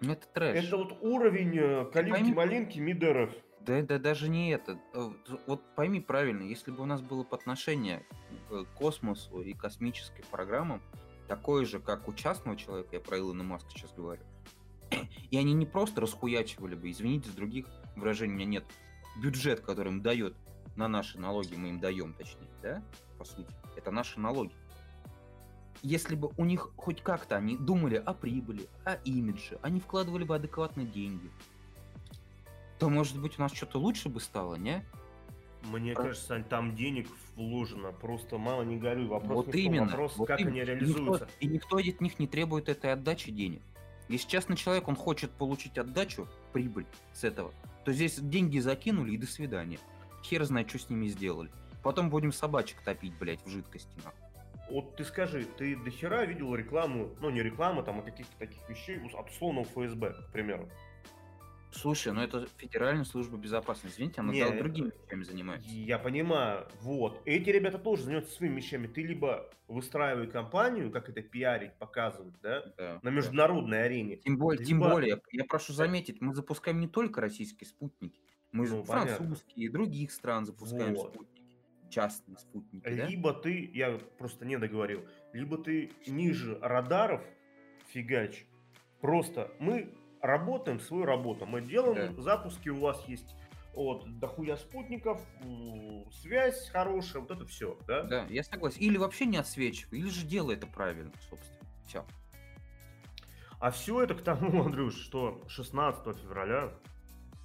Ну, это трэш. это вот уровень э, калинки-малинки Мидеров. Да, да даже не это. Э, Вот пойми правильно, если бы у нас было отношение к космосу и космическим программам, такое же, как у частного человека, я про Илона Маска сейчас говорю. И они не просто расхуячивали бы, извините, с других выражений у меня нет, бюджет, который им дает на наши налоги, мы им даем, точнее, да, по сути, это наши налоги. Если бы у них хоть как-то они думали о прибыли, о имидже, они вкладывали бы адекватно деньги, то, может быть, у нас что-то лучше бы стало, не? Мне а... кажется, там денег вложено, просто мало не горюй. Вопрос вот именно. Вопрос, вот как именно. они реализуются. И никто, и никто от них не требует этой отдачи денег. Если частный человек, он хочет получить отдачу, прибыль с этого, то здесь деньги закинули и до свидания. Хер знает, что с ними сделали. Потом будем собачек топить, блядь, в жидкости. Вот ты скажи, ты до хера видел рекламу, ну не рекламу, там, а каких-то таких вещей от условного ФСБ, к примеру? Слушай, ну это Федеральная служба безопасности, извините, она Не, другими вещами занимается. Я понимаю, вот. Эти ребята тоже занимаются своими вещами. Ты либо выстраивай компанию, как это пиарить, показывать, да, Да, на да. международной арене. Тем более, тем Либо- более, я прошу заметить, мы запускаем не только российские спутники, мы Ну, французские, других стран запускаем Вот. спутники, частные спутники, да? Либо ты, я просто не договорил, либо ты ниже радаров фигач. Просто мы работаем свою работу. Мы делаем Да. запуски, у вас есть вот, дохуя спутников, связь хорошая, вот это все, да? Да, я согласен. Или вообще не отсвечивай, или же делай это правильно, собственно. Все. А все это к тому, Андрюш, что 16 февраля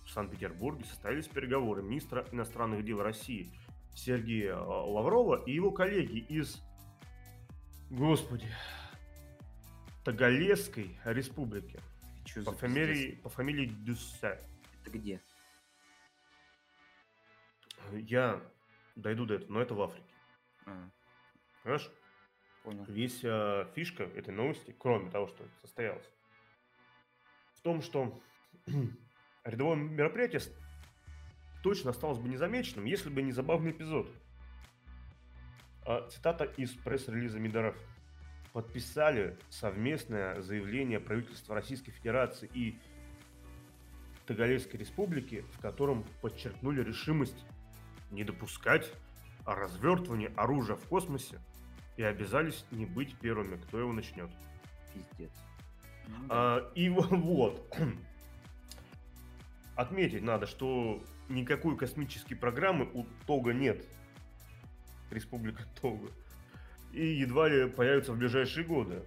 в Санкт-Петербурге состоялись переговоры министра иностранных дел России Сергея э, Лаврова и его коллеги из, господи, Тагалесской республики Чё по за фамилии, по фамилии Дюссе. Это где? Я дойду до этого, но это в Африке. А, Понимаешь? понял. Весь э, фишка этой новости, кроме того, что это состоялось, в том, что рядовое мероприятие точно осталось бы незамеченным, если бы не забавный эпизод. А, цитата из пресс-релиза Миндаров. Подписали совместное заявление правительства Российской Федерации и Тагалейской Республики, в котором подчеркнули решимость не допускать развертывания оружия в космосе и обязались не быть первыми, кто его начнет. Пиздец. Ну да. А, и во- вот. Отметить надо, что никакой космической программы у Тога нет. Республика Того. И едва ли появится в ближайшие годы.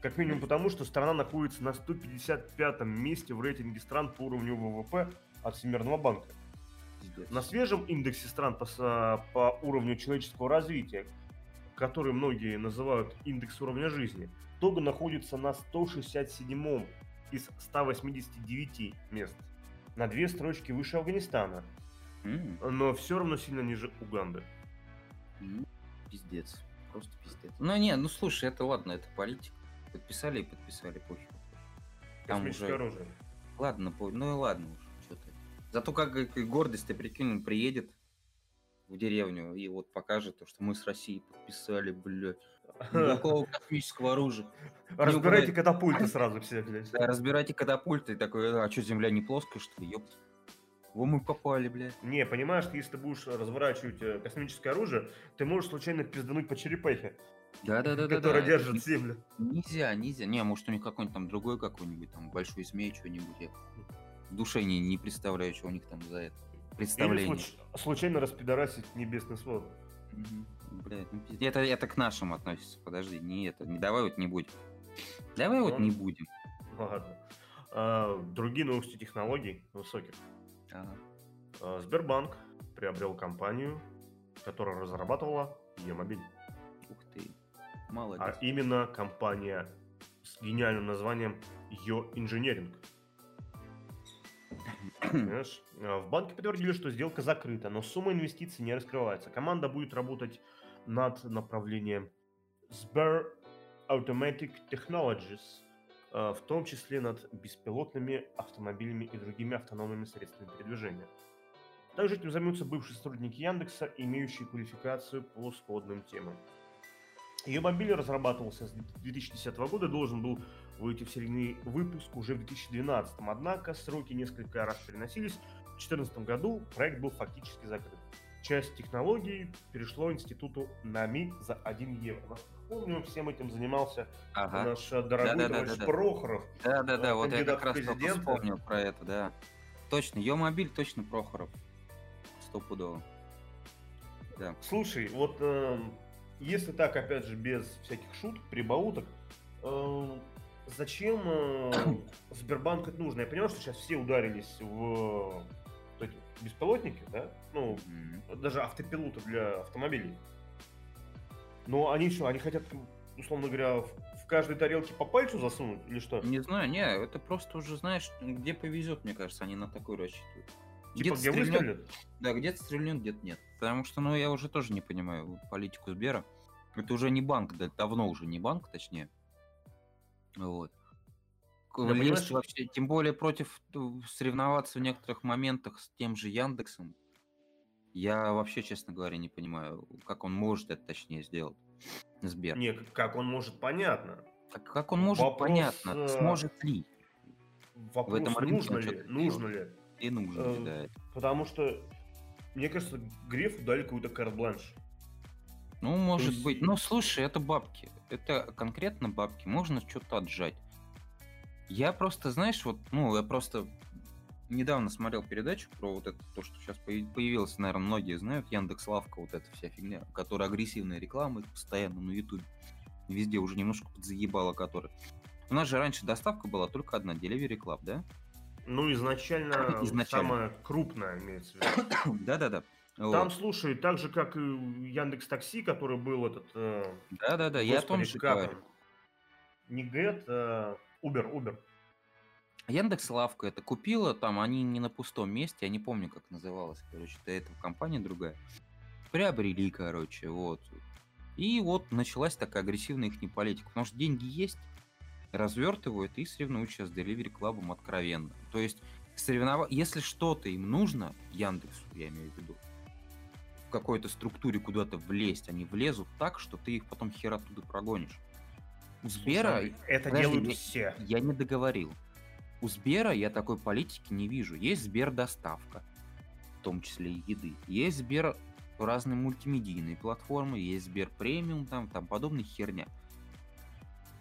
Как минимум потому, что страна находится на 155-м месте в рейтинге стран по уровню ВВП от Всемирного банка. На свежем индексе стран по, по уровню человеческого развития, который многие называют индекс уровня жизни, Того находится на 167 из 189 мест. На две строчки выше Афганистана, но все равно сильно ниже Уганды. ну, Пиздец. Просто пиздец. Ну не, ну слушай, это ладно, это политика. Подписали и подписали, похер. Там Космическое уже... оружие. Ладно, по- ну и ладно уже, что ты. Зато как гордость, ты прикинь, он приедет в деревню и вот покажет то, что мы с Россией подписали, блядь. Никакого космического оружия. Разбирайте катапульты сразу все, блядь. Да, разбирайте катапульты и такой, а что, земля не плоская, что ли, ёпт? Во мы попали, блядь. Не, понимаешь, если ты будешь разворачивать э, космическое оружие, ты можешь случайно пиздануть по черепахе, Да-да-да-да. которая держит Землю. Нельзя, нельзя. Не, может у них какой-нибудь там другой какой-нибудь, там, большой змей, что-нибудь. Я в душе не, не представляю, что у них там за это. Или Представление. случ- случайно распидорасить небесный свод. Мгм. Блядь, ну это, это к нашим относится, подожди, не это, не давай вот не будем. Давай вот Ну. не будем. Ладно. А, другие новости технологий высоких. Ага. А, Сбербанк приобрел компанию, которая разрабатывала e-мобиль. Ух ты. А Молодец. именно компания с гениальным названием Yo Engineering. Понимаешь? А, В банке подтвердили, что сделка закрыта, но сумма инвестиций не раскрывается. Команда будет работать над направлением Sber Automatic Technologies, а, в том числе над беспилотными автомобилями и другими автономными средствами передвижения. Также этим займутся бывшие сотрудники Яндекса, имеющие квалификацию по сходным темам. Ее мобиль разрабатывался с 2010 года, должен был выйти в серийный выпуск уже в 2012. Однако сроки несколько раз переносились. В 2014 году проект был фактически закрыт. Часть технологий перешло институту НАМИ за 1 евро. Помню, всем этим занимался ага. наш э, дорогой да, товарищ да, да, Прохоров. Да-да-да, вот я как раз только вспомнил про это, да. Точно, ее мобиль точно Прохоров. Стопудово. Да. Слушай, вот э, если так, опять же, без всяких шуток, прибауток, э, зачем э, Сбербанк это нужно? Я понимаю, что сейчас все ударились в вот эти беспилотники, да? Ну, mm-hmm. даже автопилоты для автомобилей. Но они что, они хотят, условно говоря, в, в каждой тарелке по пальцу засунуть или что? Не знаю, не, это просто уже, знаешь, где повезет, мне кажется, они на такой рассчитывают. Типа, где выстрелят? Да, где-то стрельнет, где-то нет. Потому что, ну, я уже тоже не понимаю политику Сбера. Это уже не банк, да, давно уже не банк, точнее. Вот. Да, Лезть вообще, тем более против э, соревноваться в некоторых моментах с тем же Яндексом. Я вообще, честно говоря, не понимаю, как он может это точнее сделать. Сбер. Не, как он может, понятно. Как, как он может, Вопрос, понятно. Э, Сможет ли? Вопрос, в этом нужно ли? Нужно ли? И нужно ли, э, да. Потому что, мне кажется, Грефу дали какую-то карт-бланш. Ну, может есть... быть. Ну, слушай, это бабки. Это конкретно бабки. Можно что-то отжать. Я просто, знаешь, вот, ну, я просто недавно смотрел передачу про вот это, то, что сейчас появилось, наверное, многие знают, Яндекс Лавка, вот эта вся фигня, которая агрессивная реклама постоянно на YouTube. Везде уже немножко подзаебала, которая. У нас же раньше доставка была только одна, Delivery Club, да? Ну, изначально, изначально. самая крупная имеется в виду. Да-да-да. Вот. Там, слушай, так же, как и Яндекс Такси, который был этот... Э, Да-да-да, я о том же говорю. Не Get, а Uber, Uber. Яндекс Лавка это купила, там они не на пустом месте, я не помню, как называлась, короче, до этого компания другая. Приобрели, короче, вот. И вот началась такая агрессивная их политика, потому что деньги есть, развертывают и соревнуют сейчас с Delivery Club откровенно. То есть соревнова... если что-то им нужно, Яндексу, я имею в виду, в какой-то структуре куда-то влезть, они влезут так, что ты их потом хер оттуда прогонишь. У Сбера... Слушай, это подожди, делают все. Я не договорил. У Сбера я такой политики не вижу. Есть Сбер доставка, в том числе и еды. Есть Сбер разные мультимедийные платформы, есть Сбер премиум, там, там подобная херня.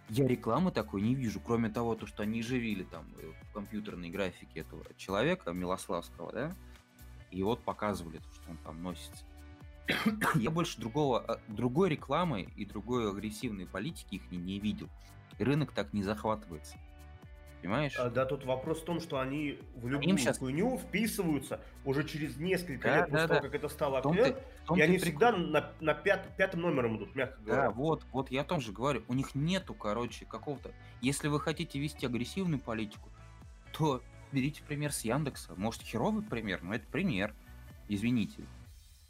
Я рекламы такой не вижу, кроме того, то, что они живили там э, в компьютерной графике этого человека, Милославского, да, и вот показывали то, что он там носится. Я больше другого, а, другой рекламы и другой агрессивной политики их не, не видел. И рынок так не захватывается. Понимаешь? А, да, тут вопрос в том, что они в любую Им сейчас... хуйню вписываются уже через несколько да, лет после да, того, как это стало актуально, и они всегда на, на пят, пятым номером идут, мягко говоря. Да, вот, вот я тоже говорю, у них нету, короче, какого-то... Если вы хотите вести агрессивную политику, то берите пример с Яндекса. Может, херовый пример, но это пример. Извините.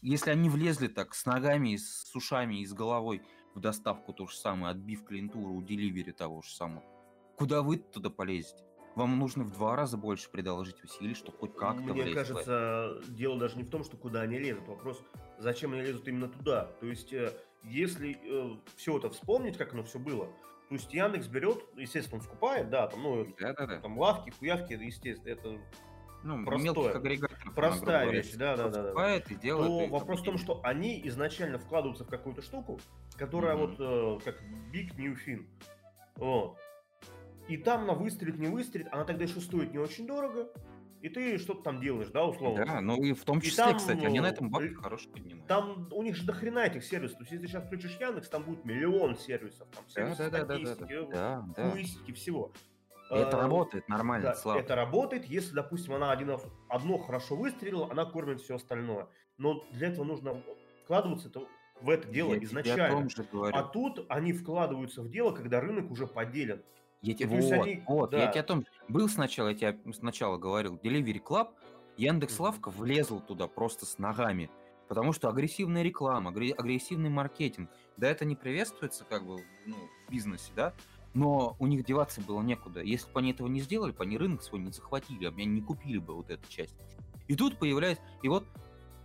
Если они влезли так с ногами, с ушами и с головой в доставку то же самое, отбив клиентуру у деливери того же самого, Куда вы туда полезете? Вам нужно в два раза больше предложить усилий, чтобы хоть как-то Мне влезть кажется, дело даже не в том, что куда они лезут. Вопрос, зачем они лезут именно туда. То есть, э, если э, все это вспомнить, как оно все было, то есть Яндекс берет, естественно, он скупает, да, там, ну, да, да, да. там лавки, хуявки, естественно, это ну, простое, простая вещь, да, да, да, да. И делает, то и вопрос в том, что они изначально вкладываются в какую-то штуку, которая mm-hmm. вот э, как Big New Fin, вот, и там она выстрелит, не выстрелит, она тогда еще стоит не очень дорого, и ты что-то там делаешь, да, условно. Да, ну и в том числе, там, кстати, они на этом бабки э, хорошие поднимают. Там у них же дохрена этих сервисов. То есть, если ты сейчас включишь Яндекс, там будет миллион сервисов. Там сервисы да, да, статистики, да, да, да. всего. И это а, работает нормально, да, Слава. Это работает, если, допустим, она один, одно хорошо выстрелила, она кормит все остальное. Но для этого нужно вкладываться это, в это дело я изначально. А тут они вкладываются в дело, когда рынок уже поделен. Я тебе, вот, они, вот, да. я тебе о том, был сначала, я тебе сначала говорил, Delivery Club, Яндекс Лавка влезл туда просто с ногами, потому что агрессивная реклама, агрессивный маркетинг, да, это не приветствуется как бы ну, в бизнесе, да, но у них деваться было некуда. Если бы они этого не сделали, бы они рынок свой не захватили, они не купили бы вот эту часть. И тут появляется, и вот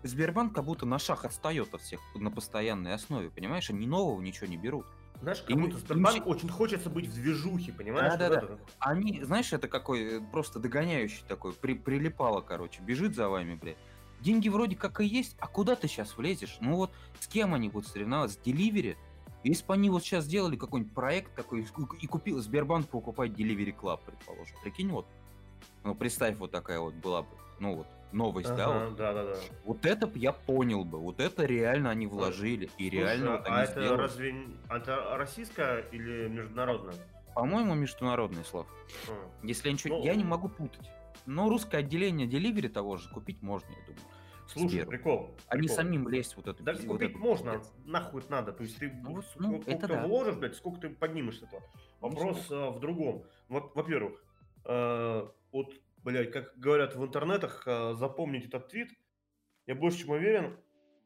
Сбербанк как будто на шаг отстает от всех на постоянной основе, понимаешь? Они нового ничего не берут. Знаешь, как будто Сбербанк им... очень хочется быть в движухе, понимаешь? Да, да, да. Они, знаешь, это какой э, просто догоняющий такой, при, прилипало, короче, бежит за вами, блядь. деньги вроде как и есть, а куда ты сейчас влезешь? Ну вот с кем они будут соревноваться? С Delivery? Если бы они вот сейчас сделали какой-нибудь проект такой и купил Сбербанк покупать Delivery Club, предположим. Прикинь, вот. Ну, представь, вот такая вот была бы, ну вот, новость, ага, да? Вот. Да, да, да. Вот это б я понял бы. Вот это реально они вложили. И Слушай, реально вот они а это сделали. разве это российская или международная? По-моему, международный слов. А. Если я ничего... Ну, я не могу путать. Но русское отделение Delivery того же купить можно, я думаю. Слушай, Сберу. прикол. А не самим лезть вот эту... Да вот купить эту, можно, блядь. нахуй надо. То есть ты ну, ну, сколько ты да. вложишь, блядь, сколько ты поднимешь этого. Вопрос ну, в другом. Вот, во-первых, э, вот, блядь, как говорят в интернетах, э, запомнить этот твит. Я больше чем уверен,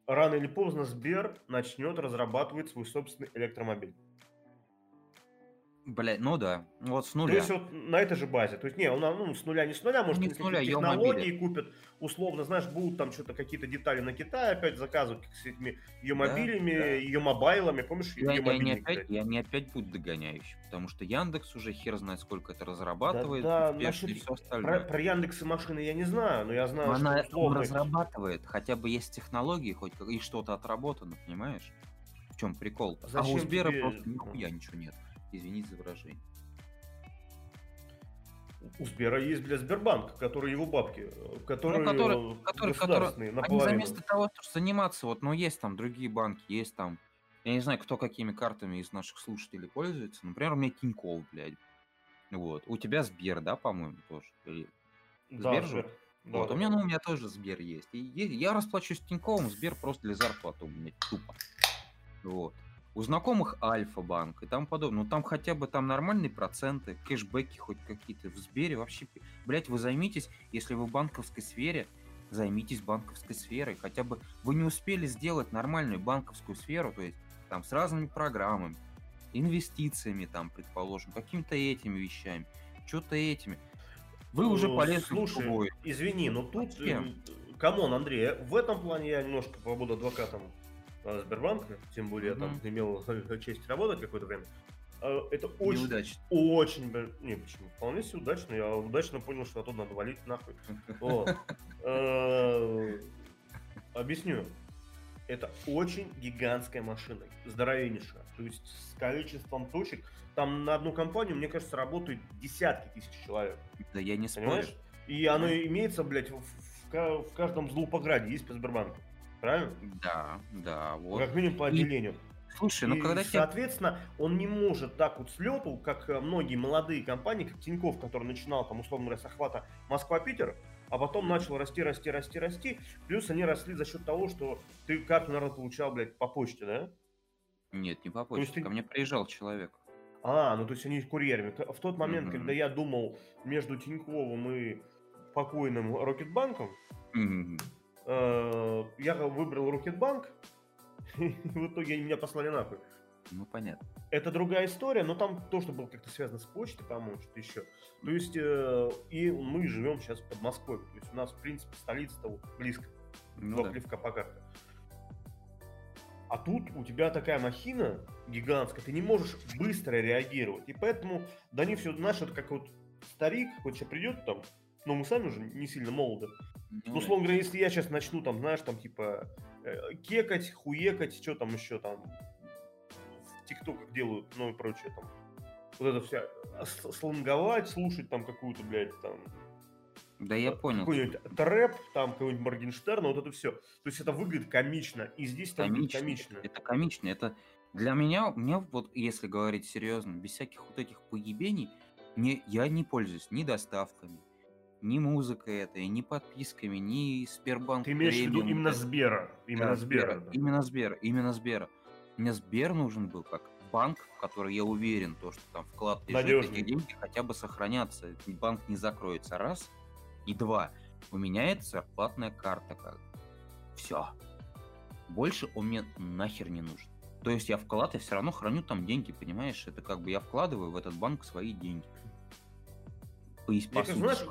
рано или поздно Сбер начнет разрабатывать свой собственный электромобиль. Блять, ну да, вот с нуля. То есть вот на этой же базе. То есть не, он ну, с нуля, не с нуля, может, не с нуля, технологии купят, условно, знаешь, будут там что-то какие-то детали на Китай опять заказывать с этими ее мобилями, да, да. ее мобайлами, помнишь, я, ее я, не опять, я не опять буду догоняющий, потому что Яндекс уже хер знает, сколько это разрабатывает, да, да, насчет, и все остальное. Про, про Яндекс и машины я не знаю, но я знаю, Она что условно... разрабатывает, хотя бы есть технологии, хоть и что-то отработано, понимаешь? В чем прикол? А, а у Сбера тебе... просто нихуя ничего нет извините за выражение. У Сбера есть, для Сбербанк, который его бабки, которые ну, который, который, который, они вместо того, чтобы заниматься, вот, ну, есть там другие банки, есть там, я не знаю, кто какими картами из наших слушателей пользуется, например, у меня Тинькофф, блядь, вот, у тебя Сбер, да, по-моему, тоже, Или... Да, Сбер же? Да, вот, да, у меня, ну, у меня тоже Сбер есть. И я расплачусь Тиньковым, Сбер просто для зарплаты у меня тупо. Вот. У знакомых Альфа-банк и там подобное. Ну там хотя бы там нормальные проценты, кэшбэки хоть какие-то. В Сбере вообще, блять, вы займитесь, если вы в банковской сфере, займитесь банковской сферой. Хотя бы вы не успели сделать нормальную банковскую сферу, то есть там с разными программами, инвестициями там, предположим, какими-то этими вещами, что-то этими. Вы ну, уже полезли Слушай, в извини, но тут... Зачем? Э, come on, Андрей, в этом плане я немножко побуду адвокатом Сбербанка, тем более mm-hmm. я там имел честь работать какое-то время, а, это очень, Неудачно. очень, не, почему, вполне себе удачно, я удачно понял, что оттуда надо валить нахуй. А, объясню. Это очень гигантская машина, здоровеннейшая. То есть с количеством точек, там на одну компанию, мне кажется, работают десятки тысяч человек. Да я не спорю. И оно имеется, блядь, в, в, в каждом злоупограде есть по Сбербанку. Правильно? Да, да. Вот. Как минимум по отделению. И, слушай, ну и, когда Соответственно, он не может так вот слету, как э, многие молодые компании, как Тиньков, который начинал там, условно говоря, с охвата Москва-Питер, а потом начал расти, расти, расти, расти. Плюс они росли за счет того, что ты карту, наверное, получал, блядь, по почте, да? Нет, не по почте. Ты... Ко мне приезжал человек. А, ну то есть они курьерами. В тот момент, mm-hmm. когда я думал между Тиньковым и покойным Рокетбанком, mm-hmm. Э, я выбрал Рокетбанк, и в итоге они меня послали нахуй. Ну, понятно. Это другая история, но там то, что было как-то связано с почтой, по-моему, что-то еще. То есть, э, и мы живем сейчас под Москвой. То есть у нас, в принципе, столица-то вот близко. Ну, Два да. плевка по карте. А тут у тебя такая махина гигантская, ты не можешь быстро реагировать. И поэтому, да не все, знаешь, это как вот старик, хоть сейчас придет там, но мы сами уже не сильно молоды. Ну, условно говоря, если я сейчас начну там, знаешь, там типа э, кекать, хуекать, что там еще там в ТикТоках делают, ну и прочее там. Вот это вся слонговать, слушать там какую-то, блядь, там да я понял. Какой-нибудь трэп, там какой-нибудь Моргенштерн, вот это все. То есть это выглядит комично, и здесь там комично. комично. Это комично, это для меня, мне вот, если говорить серьезно, без всяких вот этих поебений, мне, я не пользуюсь ни доставками, ни музыкой этой, ни подписками, ни Сбербанк Ты имеешь в виду именно Сбера? Именно да, Сбера, Сбера да. именно Сбера, именно Сбера. Мне Сбер нужен был как банк, в который я уверен, то, что там вклад лежит, эти деньги хотя бы сохранятся, банк не закроется, раз. И два, у меня это зарплатная карта как. Все. Больше он мне нахер не нужен. То есть я вклад, я все равно храню там деньги, понимаешь? Это как бы я вкладываю в этот банк свои деньги. По, по знаешь,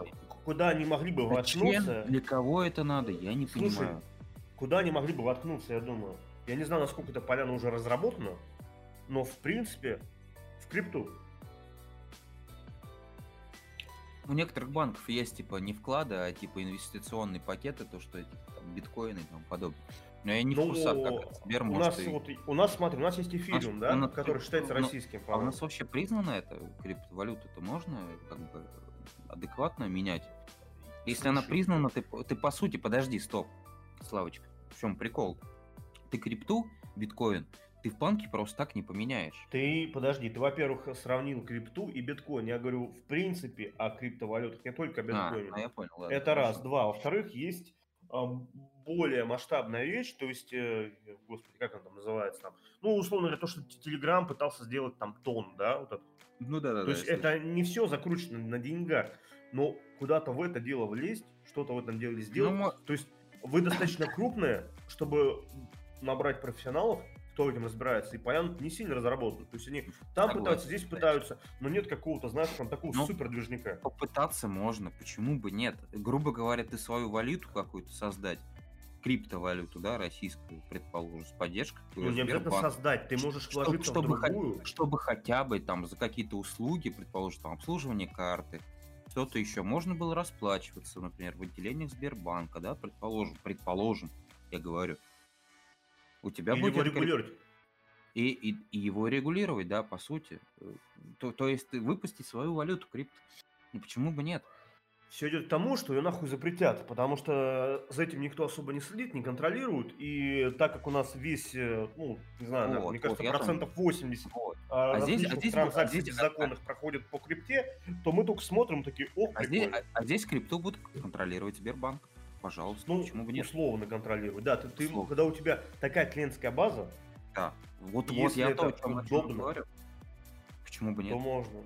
куда они могли бы Зачем? воткнуться. Для кого это надо, я не Слушай, понимаю. Куда они могли бы воткнуться, я думаю. Я не знаю, насколько эта поляна уже разработана, но в принципе в крипту. у некоторых банков есть типа не вклады, а типа инвестиционные пакеты, то что типа, там, биткоины и тому подобное. Но я не в курсах, как Сбер у нас, и- вот, у нас, смотри, у нас есть эфириум, у да, нас- который считается ну, российским. А у нас вообще признано это криптовалюта-то можно как бы адекватно менять? Если она признана, ты, ты по сути, подожди, стоп, Славочка, в чем прикол? Ты крипту, биткоин, ты в банке просто так не поменяешь. Ты, подожди, ты, во-первых, сравнил крипту и биткоин. Я говорю, в принципе, о криптовалютах, не только о А, биткоине. а я понял, ладно. Это раз. хорошо. Два. Во-вторых, есть а, более масштабная вещь, то есть, э, господи, как она там называется там? Ну, условно говоря, то, что Телеграм пытался сделать там тон, да, вот это. Ну да, да, То есть это не все закручено на деньгах, но куда-то в это дело влезть, что-то в этом деле сделать. Ну, То есть вы достаточно крупные, чтобы набрать профессионалов, кто этим разбирается, и понятно, не сильно разработаны. То есть они там Согласен, пытаются, здесь конечно. пытаются, но нет какого-то, знаешь, там такого Ну, супер движника. Попытаться можно, почему бы нет? Грубо говоря, ты свою валюту какую-то создать, криптовалюту, да, российскую, предположим, с поддержкой. Ну, не обязательно создать, ты можешь Чтоб- вложиться чтобы, в другую. чтобы хотя бы там за какие-то услуги, предположим, там обслуживание карты, что-то еще, можно было расплачиваться, например, в отделениях Сбербанка, да, предположим, предположим, я говорю. У тебя Или будет его регулировать. и, и, и его регулировать, да, по сути. Э, То, то есть выпустить свою валюту крипто. Ну почему бы нет? Все идет к тому, что ее нахуй запретят, потому что за этим никто особо не следит, не контролирует, и так как у нас весь, э, ну, не знаю, Вот, мне вот, кажется, там- процентов 80 Вот. а, А здесь- а различных здесь- транзакций а здесь- законных проходит по крипте, то мы только смотрим такие, ох, А здесь, а, а здесь крипту будет контролировать Сбербанк. Пожалуйста, Ну, почему бы нет? условно контролировать. Да, ты, ты- Условно. когда у тебя такая клиентская база, Да. Вот, вот я то, о чем, о удобно, говорю. Почему бы то нет? можно.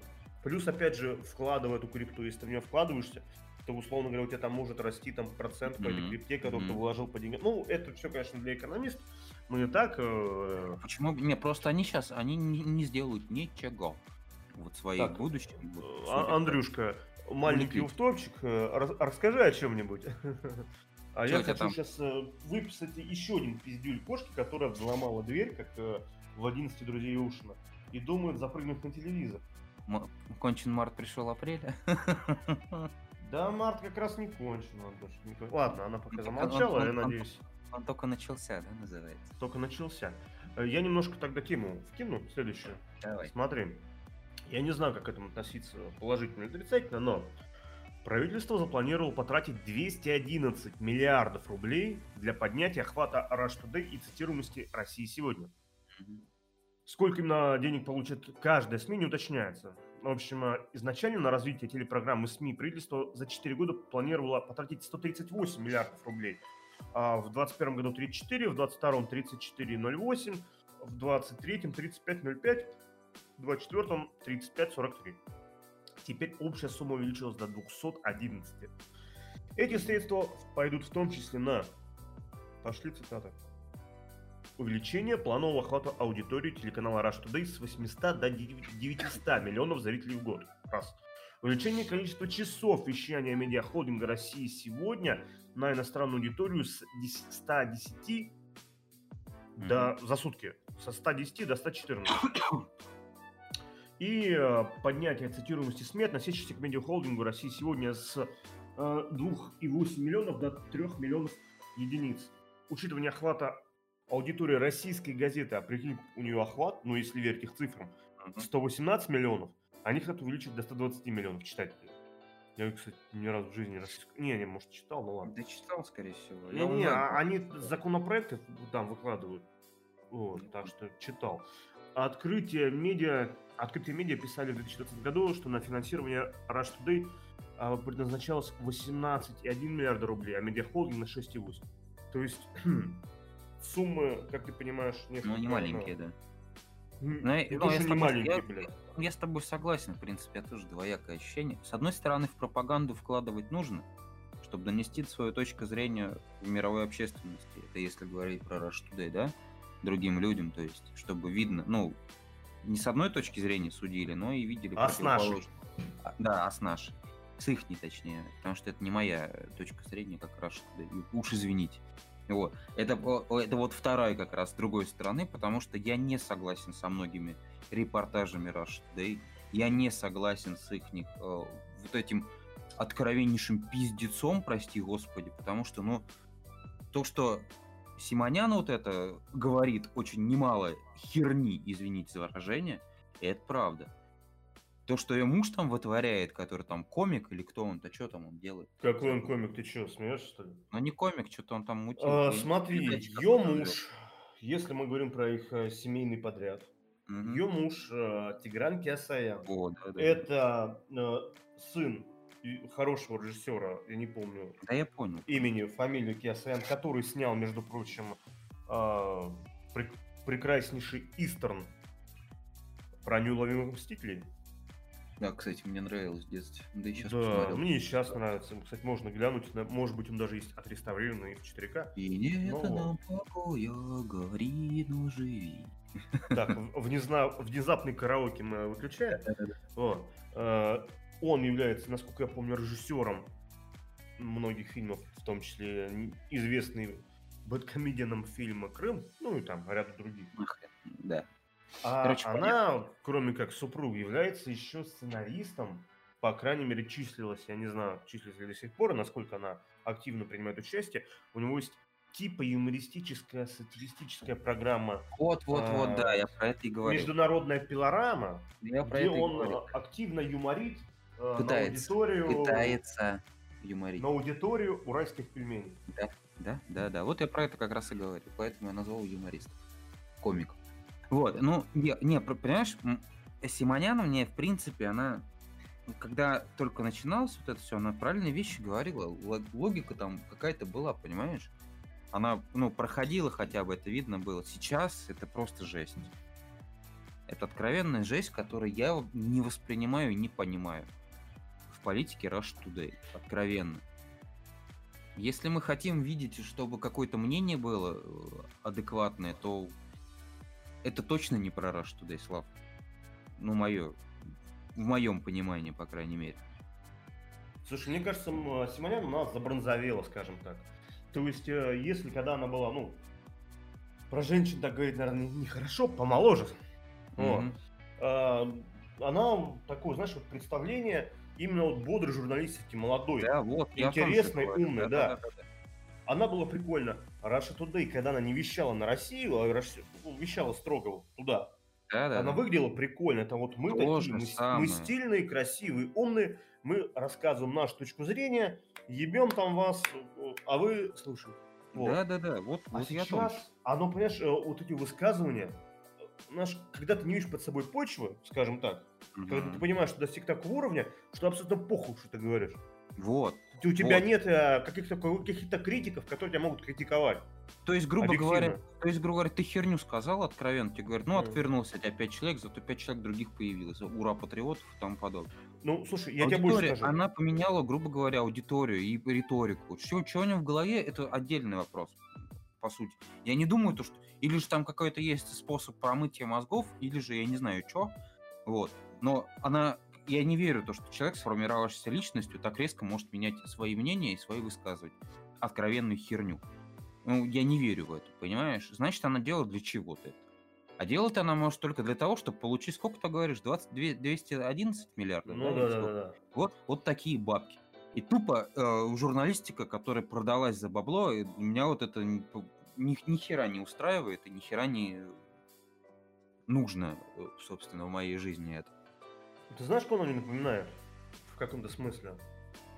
Плюс, опять же, вкладывая эту крипту, если ты в нее вкладываешься, то, условно говоря, у тебя там может расти там процент по этой крипте, который ты Мгм. вложил по деньгам. Ну, это все, конечно, для экономистов, но не так. э, Почему не? Просто они сейчас они не, не сделают ничего. Вот своей Так, будущем. э, вот, А- судя по- Андрюшка, маленький уфтопчик, э, рас- расскажи о чем-нибудь. А я хочу сейчас выписать еще один пиздюль кошки, которая взломала дверь, как э, в 11 друзей Ушина, и думает запрыгнуть на телевизор. Кончен март пришел апреля. Да, март как раз не кончен. Ладно, она пока замолчала, я надеюсь, Он только начался, да, называется. только начался. Э, Я немножко тогда тему вкину, следующую. Давай. Смотри, я не знаю, как к этому относиться, положительно или отрицательно, но правительство запланировало потратить 211 миллиардов рублей для поднятия охвата Rush Today и цитируемости России сегодня. Мгм. Сколько именно денег получит каждая СМИ, не уточняется. В общем, э, изначально на развитие телепрограммы СМИ правительство за 4 года планировало потратить 138 миллиардов рублей. А в 2021 году 34, в 2022 34,08, в 2023 35,05, в 2024 35,43. Теперь общая сумма увеличилась до 211. Эти средства пойдут в том числе на... Пошли цитаты. Увеличение планового охвата аудитории телеканала Rush Today с 800 до 900 миллионов зрителей в год. Раз. Увеличение количества часов вещания медиахолдинга России сегодня на иностранную аудиторию с 10 110 до, за сутки. Со 110 до 114. И э, поднятие цитируемости СМИ, относящихся к медиахолдингу России сегодня с э, 2,8 миллионов до 3 миллионов единиц. Учитывание охвата аудитории российской газеты, а прикинь, у нее охват, ну если верить их цифрам, Мгм. 118 миллионов, они хотят увеличить до 120 миллионов читателей. Я, кстати, ни разу в жизни российскую... Не, не, может, читал, ну ладно. Да читал, скорее всего. Не, не, а- они законопроекты там выкладывают. Вот, так что читал. Открытие медиа, открытие медиа писали в 2020 году, что на финансирование Rush Today а, предназначалось 18,1 миллиарда рублей, а медиахолдинг на 6,8. То есть суммы, как ты понимаешь, несколько... Ну, не маленькие, да. м, Ну, я- не ну, я не тобой- маленькие, я- блядь. Я с тобой согласен, в принципе, я тоже двоякое ощущение. С одной стороны, в пропаганду вкладывать нужно, чтобы донести свою точку зрения в мировой общественности. Это если говорить про Rush Today, да? Другим людям, то есть, чтобы видно, ну, не с одной точки зрения судили, но и видели А с нашей. А, Да, а с нашей. С их точнее, потому что это не моя точка зрения, как Rush Today. Уж извините. Вот. Это, это вот вторая как раз с другой стороны, потому что я не согласен со многими репортажами Rush Today. Я не согласен с их вот этим откровеннейшим пиздецом, прости господи, потому что, ну, то, что Симонян вот это говорит очень немало херни, извините за выражение, это правда. То, что ее муж там вытворяет, который там комик или кто он-то, что там он делает? Какой он комик, ты что, смеешься, что ли? Ну не комик, что-то он там мутил. А, смотри, ее муж, если мы говорим про их э, семейный подряд, угу. ее муж э, Тигран Киасаян. О, да, да, это э, сын хорошего режиссера, я не помню. Да я понял. Имени, фамилию Киасаян, который снял, между прочим, э, прек прекраснейший Истерн про неуловимых мстителей. Да, кстати, мне нравилось в детстве. Да и сейчас да, посмотрел. мне и сейчас нравится. Кстати, можно глянуть. Может быть, он даже есть отреставрированный в 4К. И не но... нам покоя, гори, но живи. Так, внезна... внезапный караоке мы выключаем. Вот. Э, он является, насколько я помню, режиссером многих фильмов, в том числе известный бэткомедианом фильма «Крым», ну и там ряд других. Да. А Короче, она, понятно. кроме как супруг, является еще сценаристом, по крайней мере, числилась, я не знаю, числится ли до сих пор, насколько она активно принимает участие. У него есть типа юмористическая, сатиристическая программа. Вот, вот, а, вот, да, я про это и говорю. Международная пилорама, я про где это он говорю. активно юморит пытается, на аудиторию. Пытается юморить. На аудиторию уральских пельменей. Да, да, да, да. Вот я про это как раз и говорю. Поэтому я назвал юморист. Комик. Вот, ну, не, не понимаешь, Симоняна мне, в принципе, она, когда только начиналось вот это все, она правильные вещи говорила, логика там какая-то была, понимаешь? Она, ну, проходила хотя бы, это видно было. Сейчас это просто жесть. Это откровенная жесть, которую я не воспринимаю и не понимаю. В политике Rush Today. Откровенно. Если мы хотим видеть, чтобы какое-то мнение было э, адекватное, то это точно не про Rush Today, Слав. Ну, мое, в моем понимании, по крайней мере. Слушай, мне кажется, Симонян у нас забронзовела, скажем так. То есть, э, если когда она была, ну, про женщин так говорить, наверное, нехорошо, помоложе. Mm-hmm. Вот. она такое, знаешь, вот представление именно вот бодрой журналистики, молодой, да, вот, интересной, умной, да. Да, да, да. Она была прикольна. Russia Today, когда она не вещала на Россию, а ну, вещала строго туда, да, да, она да. выглядела прикольно. Это вот мы То такие, мы, мы стильные, красивые, умные, мы рассказываем нашу точку зрения, ебем там вас, а вы слушаете. Вот. Да, да, да. Вот, а вот сейчас, я оно, понимаешь, э, вот эти высказывания, наш, когда ты не видишь под собой почвы, скажем так, угу. когда ты понимаешь, что достиг такого уровня, что абсолютно похуй, что ты говоришь. Вот. У тебя вот. нет э, каких-то каких-то критиков, которые тебя могут критиковать. То есть, грубо говоря, то есть, грубо говоря, ты херню сказал откровенно, тебе говорят, ну, отвернулся у тебя пять человек, зато пять человек других появилось. Ура, патриотов и тому подобное. Ну, слушай, я Аудитория, тебе больше скажу. Она поменяла, грубо говоря, аудиторию и риторику. Что, что у него в голове, это отдельный вопрос, по сути. Я не думаю, то, что или же там какой-то есть способ промытия мозгов, или же я не знаю, что. Вот. Но она я не верю в то, что человек, сформировавшийся личностью, так резко может менять свои мнения и свои высказывать. Откровенную херню. Ну, я не верю в это, понимаешь? Значит, она делает для чего-то это. А делать она может только для того, чтобы получить, сколько ты говоришь, 20, 211 миллиардов? Ну да, да, да, да. Вот, вот такие бабки. И тупо э, журналистика, которая продалась за бабло, меня вот это ни, ни хера не устраивает и ни хера не нужно, э, собственно, в моей жизни это. Ты знаешь, кого она мне напоминает? В каком-то смысле?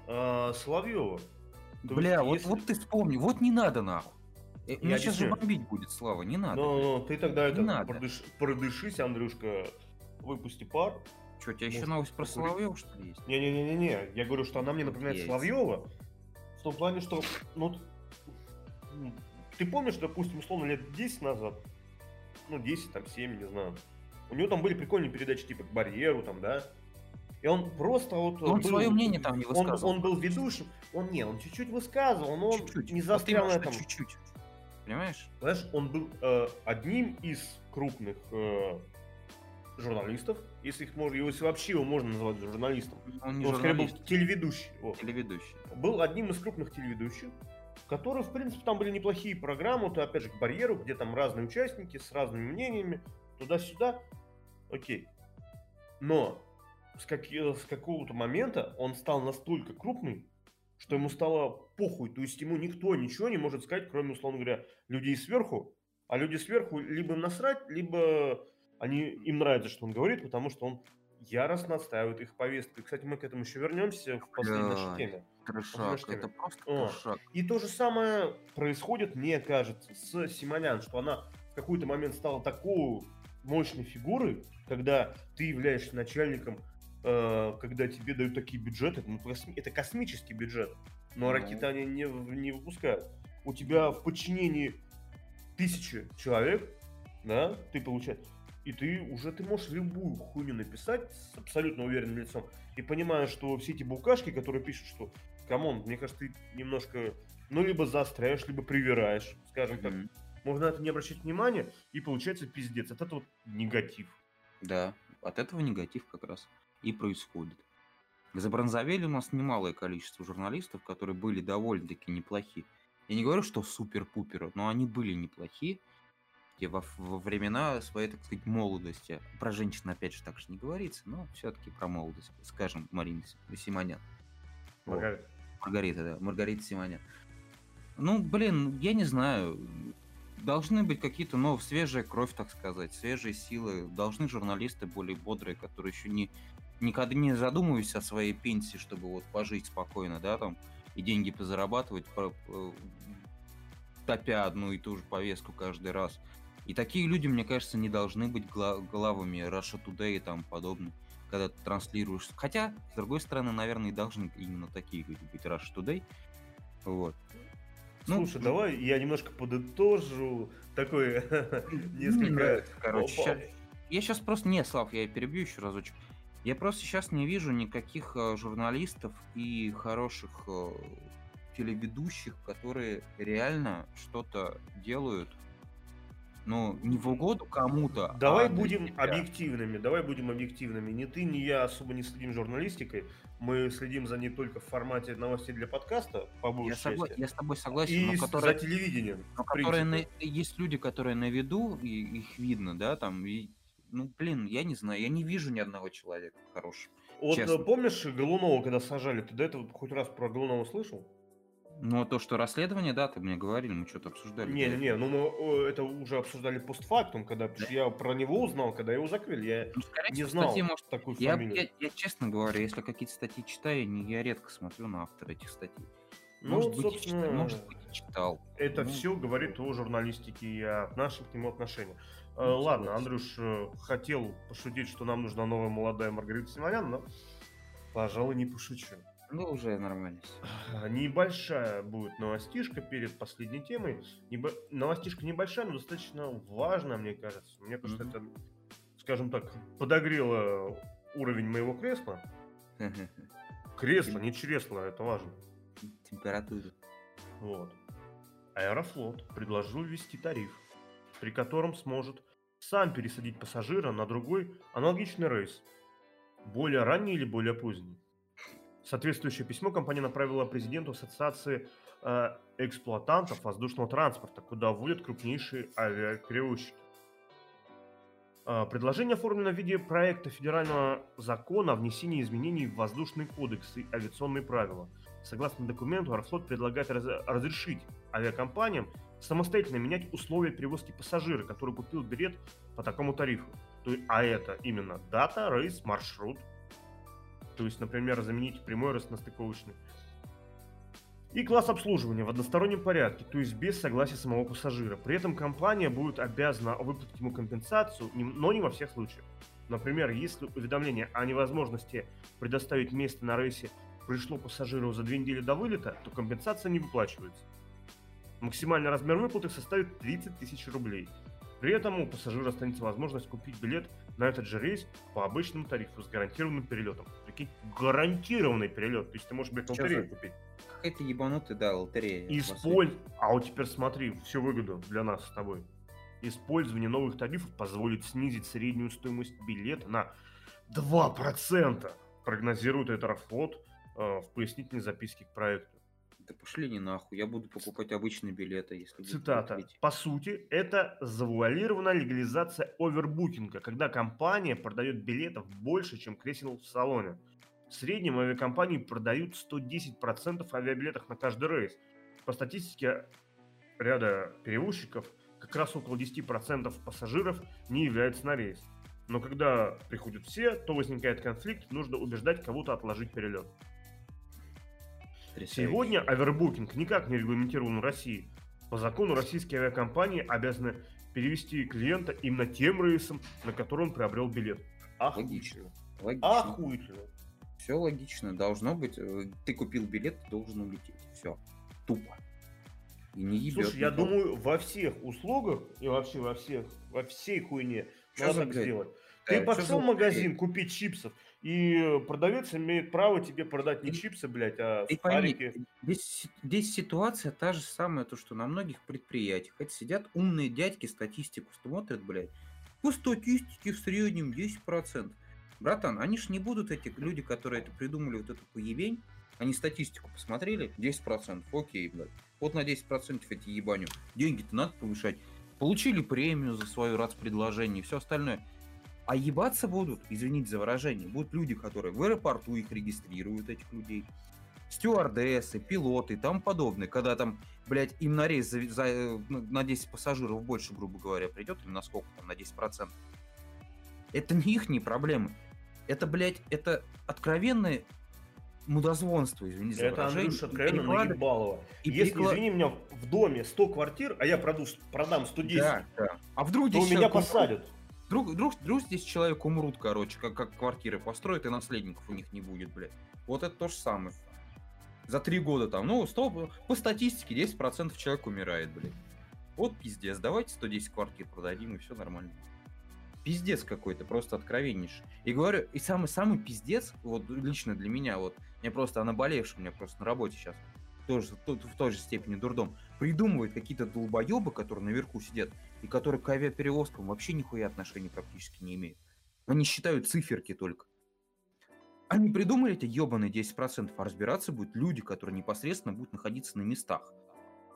А, Соловьева. Бля, вот, если... вот ты вспомни, вот не надо нахуй. Э, я сейчас же бомбить будет, Слава, не надо. Ну, ну ты тогда не это надо. Продыш, продышись, Андрюшка, выпусти пар. Что, у тебя еще новость про Соловьева, что ли, есть? Не-не-не-не, я говорю, что она мне напоминает есть. Соловьева. В том плане, что, ну, ты помнишь, допустим, условно, лет 10 назад, ну, 10, там, 7, не знаю, у него там были прикольные передачи типа к барьеру, там, да. И он просто вот... Он был, свое мнение там не высказывал. Он, он был ведущим. Он не, он чуть-чуть высказывал, но он чуть-чуть. не застрял вот на этом. Чуть-чуть. Понимаешь? Знаешь, он был э, одним из крупных э, журналистов, если их можно, если вообще его можно назвать журналистом. Он не он скорее был телеведущий. Вот. Телеведущий. Был одним из крупных телеведущих, которые, в принципе, там были неплохие программы, то опять же к барьеру, где там разные участники с разными мнениями, туда-сюда окей. Но с, как, с какого-то момента он стал настолько крупный, что ему стало похуй. То есть ему никто ничего не может сказать, кроме, условно говоря, людей сверху. А люди сверху либо насрать, либо они, им нравится, что он говорит, потому что он яростно отстаивает их повестку. И, кстати, мы к этому еще вернемся в последней нашей теме. Трешак, это просто О. трешак. И то же самое происходит, мне кажется, с Симонян, что она в какой-то момент стала такой мощной фигурой, когда ты являешься начальником, э, когда тебе дают такие бюджеты, ну, косми- это космический бюджет, но Ну. ракеты они не, не выпускают. У тебя в подчинении тысячи человек, да, ты получаешь, и ты уже ты можешь любую хуйню написать с абсолютно уверенным лицом и понимая, что все эти букашки, которые пишут, что come on, мне кажется, ты немножко, ну, либо заостряешь, либо привираешь, скажем так. Можно на это не обращать внимания, и получается пиздец. Это вот негатив. Да, от этого негатив как раз и происходит. Забронзовели у нас немалое количество журналистов, которые были довольно-таки неплохи. Я не говорю, что супер-пупер, но они были неплохи и во, во времена своей, так сказать, молодости. Про женщин, опять же, так же не говорится, но все-таки про молодость, скажем, Марина Си- Симонян. Маргарита. Маргарита, да, Маргарита Симонян. Ну, блин, я не знаю. Должны быть какие-то, ну, свежая кровь, так сказать, свежие силы. Должны журналисты более бодрые, которые еще не никогда не задумываются о своей пенсии, чтобы вот пожить спокойно, да, там, и деньги позарабатывать, по- по- топя одну и ту же повестку каждый раз. И такие люди, мне кажется, не должны быть гла- главами Russia Today и тому подобное, когда ты транслируешь. Хотя, с другой стороны, наверное, и должны именно такие люди быть Russia Today. Вот. Ну, Слушай, давай я немножко подытожу такой Не несколько... нравится, короче. Опа. Я сейчас просто... Не, Слав, я перебью еще разочек. Я просто сейчас не вижу никаких э, журналистов и хороших э, телеведущих, которые реально что-то делают, ну, не в угоду кому-то, Давай а будем себя. объективными, давай будем объективными. Ни ты, ни я особо не следим журналистикой. Мы следим за ней только в формате новостей для подкаста, по Я, согла- я с тобой согласен, И но которые, за телевидением. но которые на- есть люди, которые на виду, и их видно, да, там, и, ну, блин, я не знаю, я не вижу ни одного человека хорошего. Вот честно. э, помнишь Голунова, когда сажали, ты до этого хоть раз про Голунова слышал? Ну, то, что расследование, да, ты мне говорили, мы что-то обсуждали. Не, да. не, ну мы это уже обсуждали постфактум, когда что я про него узнал, когда его закрыли. Я Ну, скорее не знал статьи, может, такую я, фамилию. я, я честно говорю, если какие-то статьи читаю, не, я редко смотрю на автора этих статей. Ну, может, вот, быть, собственно, может быть, читал. Это Ну. все говорит о журналистике и о наших к нему отношениях. Э, Ну, Ладно. Андрюш э, хотел пошутить, что нам нужна новая молодая Маргарита Симонян, но, пожалуй, не пошучу. Ну, уже нормально. А, Небольшая будет новостишка перед последней темой. Небо- Новостишка небольшая, но достаточно важная, мне кажется. Мне кажется, Мгм. это, скажем так, подогрело уровень моего кресла. Кресло, не чресло, это важно. Температура. Вот. Аэрофлот предложил ввести тариф, при котором сможет сам пересадить пассажира на другой аналогичный рейс, более ранний или более поздний. Соответствующее письмо компания направила президенту Ассоциации э, эксплуатантов воздушного транспорта, куда вводят крупнейшие авиаперевозчики. Э, Предложение оформлено в виде проекта федерального закона о внесении изменений в воздушный кодекс и авиационные правила. Согласно документу, Аэрофлот предлагает раз- разрешить авиакомпаниям самостоятельно менять условия перевозки пассажира, который купил билет по такому тарифу. То а это именно дата, рейс, маршрут. То есть, например, заменить прямой рейс на стыковочный. И класс обслуживания в одностороннем порядке, то есть без согласия самого пассажира. При этом компания будет обязана выплатить ему компенсацию, но не во всех случаях. Например, если уведомление о невозможности предоставить место на рейсе пришло пассажиру за две недели до вылета, то компенсация не выплачивается. Максимальный размер выплаты составит 30 тысяч рублей. При этом у пассажира останется возможность купить билет на этот же рейс по обычному тарифу с гарантированным перелетом. Прикинь, гарантированный перелет. То есть ты можешь, блядь, лотерею купить. Какая-то ебанутая, да, лотерея. Использ... А вот теперь смотри, всю выгоду для нас с тобой. Использование новых тарифов позволит снизить среднюю стоимость билета на 2%, прогнозирует Аэрофлот э, в пояснительной записке к проекту. Да пошли не нахуй, я буду покупать обычные билеты, если Цитата. По сути, это завуалированная легализация овербукинга, когда компания продает билетов больше, чем кресел в салоне. В среднем авиакомпании продают 110% авиабилетов на каждый рейс. По статистике ряда перевозчиков, как раз около 10% пассажиров не являются на рейс. Но когда приходят все, то возникает конфликт, нужно убеждать кого-то отложить перелет. Потрясающе. Сегодня овербукинг никак не регламентирован в России. По закону российские авиакомпании обязаны перевести клиента именно тем рейсом, на который он приобрел билет. Логично. Логично. Охуительно. Все логично. Должно быть. э, Ты купил билет, ты должен улететь. Все. Тупо. И не ебет. Слушай, я думаю, во всех услугах и вообще во всех, во всей хуйне Чё надо так сделать. Да, Ты чё пошел в магазин купить чипсов, и продавец имеет право тебе продать не Ты- чипсы, блядь, а Ты пойми, здесь, здесь ситуация та же самая, то, что на многих предприятиях. Это сидят умные дядьки, статистику смотрят, блядь. По статистике в среднем 10%. Братан, они ж не будут эти люди, которые это придумали, вот эту поебень, они статистику посмотрели, 10%, окей, блядь. Вот на 10% эти ебаню. Деньги-то надо повышать. Получили премию за свое предложение и все остальное. А ебаться будут, извините за выражение, будут люди, которые в аэропорту их регистрируют, этих людей стюардессы, пилоты и тому подобное, когда там, блядь, им на рейс за, за, э, на на 10 пассажиров больше, грубо говоря, придет, или на сколько там, на 10%. Это не их не проблемы. Это, блядь, это откровенное мудозвонство, извините за Это И откровенно переклад- наебалово. и Если, переклад- извини меня, в доме 100 квартир, а я проду, продам 110, Да, да. А вдруг то здесь меня посадят. Вдруг, вдруг, вдруг здесь человек умрут, короче, как, как квартиры построят, и наследников у них не будет, блядь. Вот это то же самое. За три года там, ну, 100, по статистике 10% человек умирает, блядь. Вот пиздец, давайте 110 квартир продадим, и все нормально. Пиздец какой-то, просто откровеннейший. И говорю, и самый-самый пиздец, вот лично для меня, вот, мне просто, она болевшая, у меня просто на работе сейчас, тоже, той- в той же степени дурдом, придумывают какие-то долбоебы, которые наверху сидят, и которые к авиаперевозкам вообще нихуя отношения практически не имеют. Они считают циферки только. Они придумали эти ебаные 10%, а разбираться будут люди, которые непосредственно будут находиться на местах.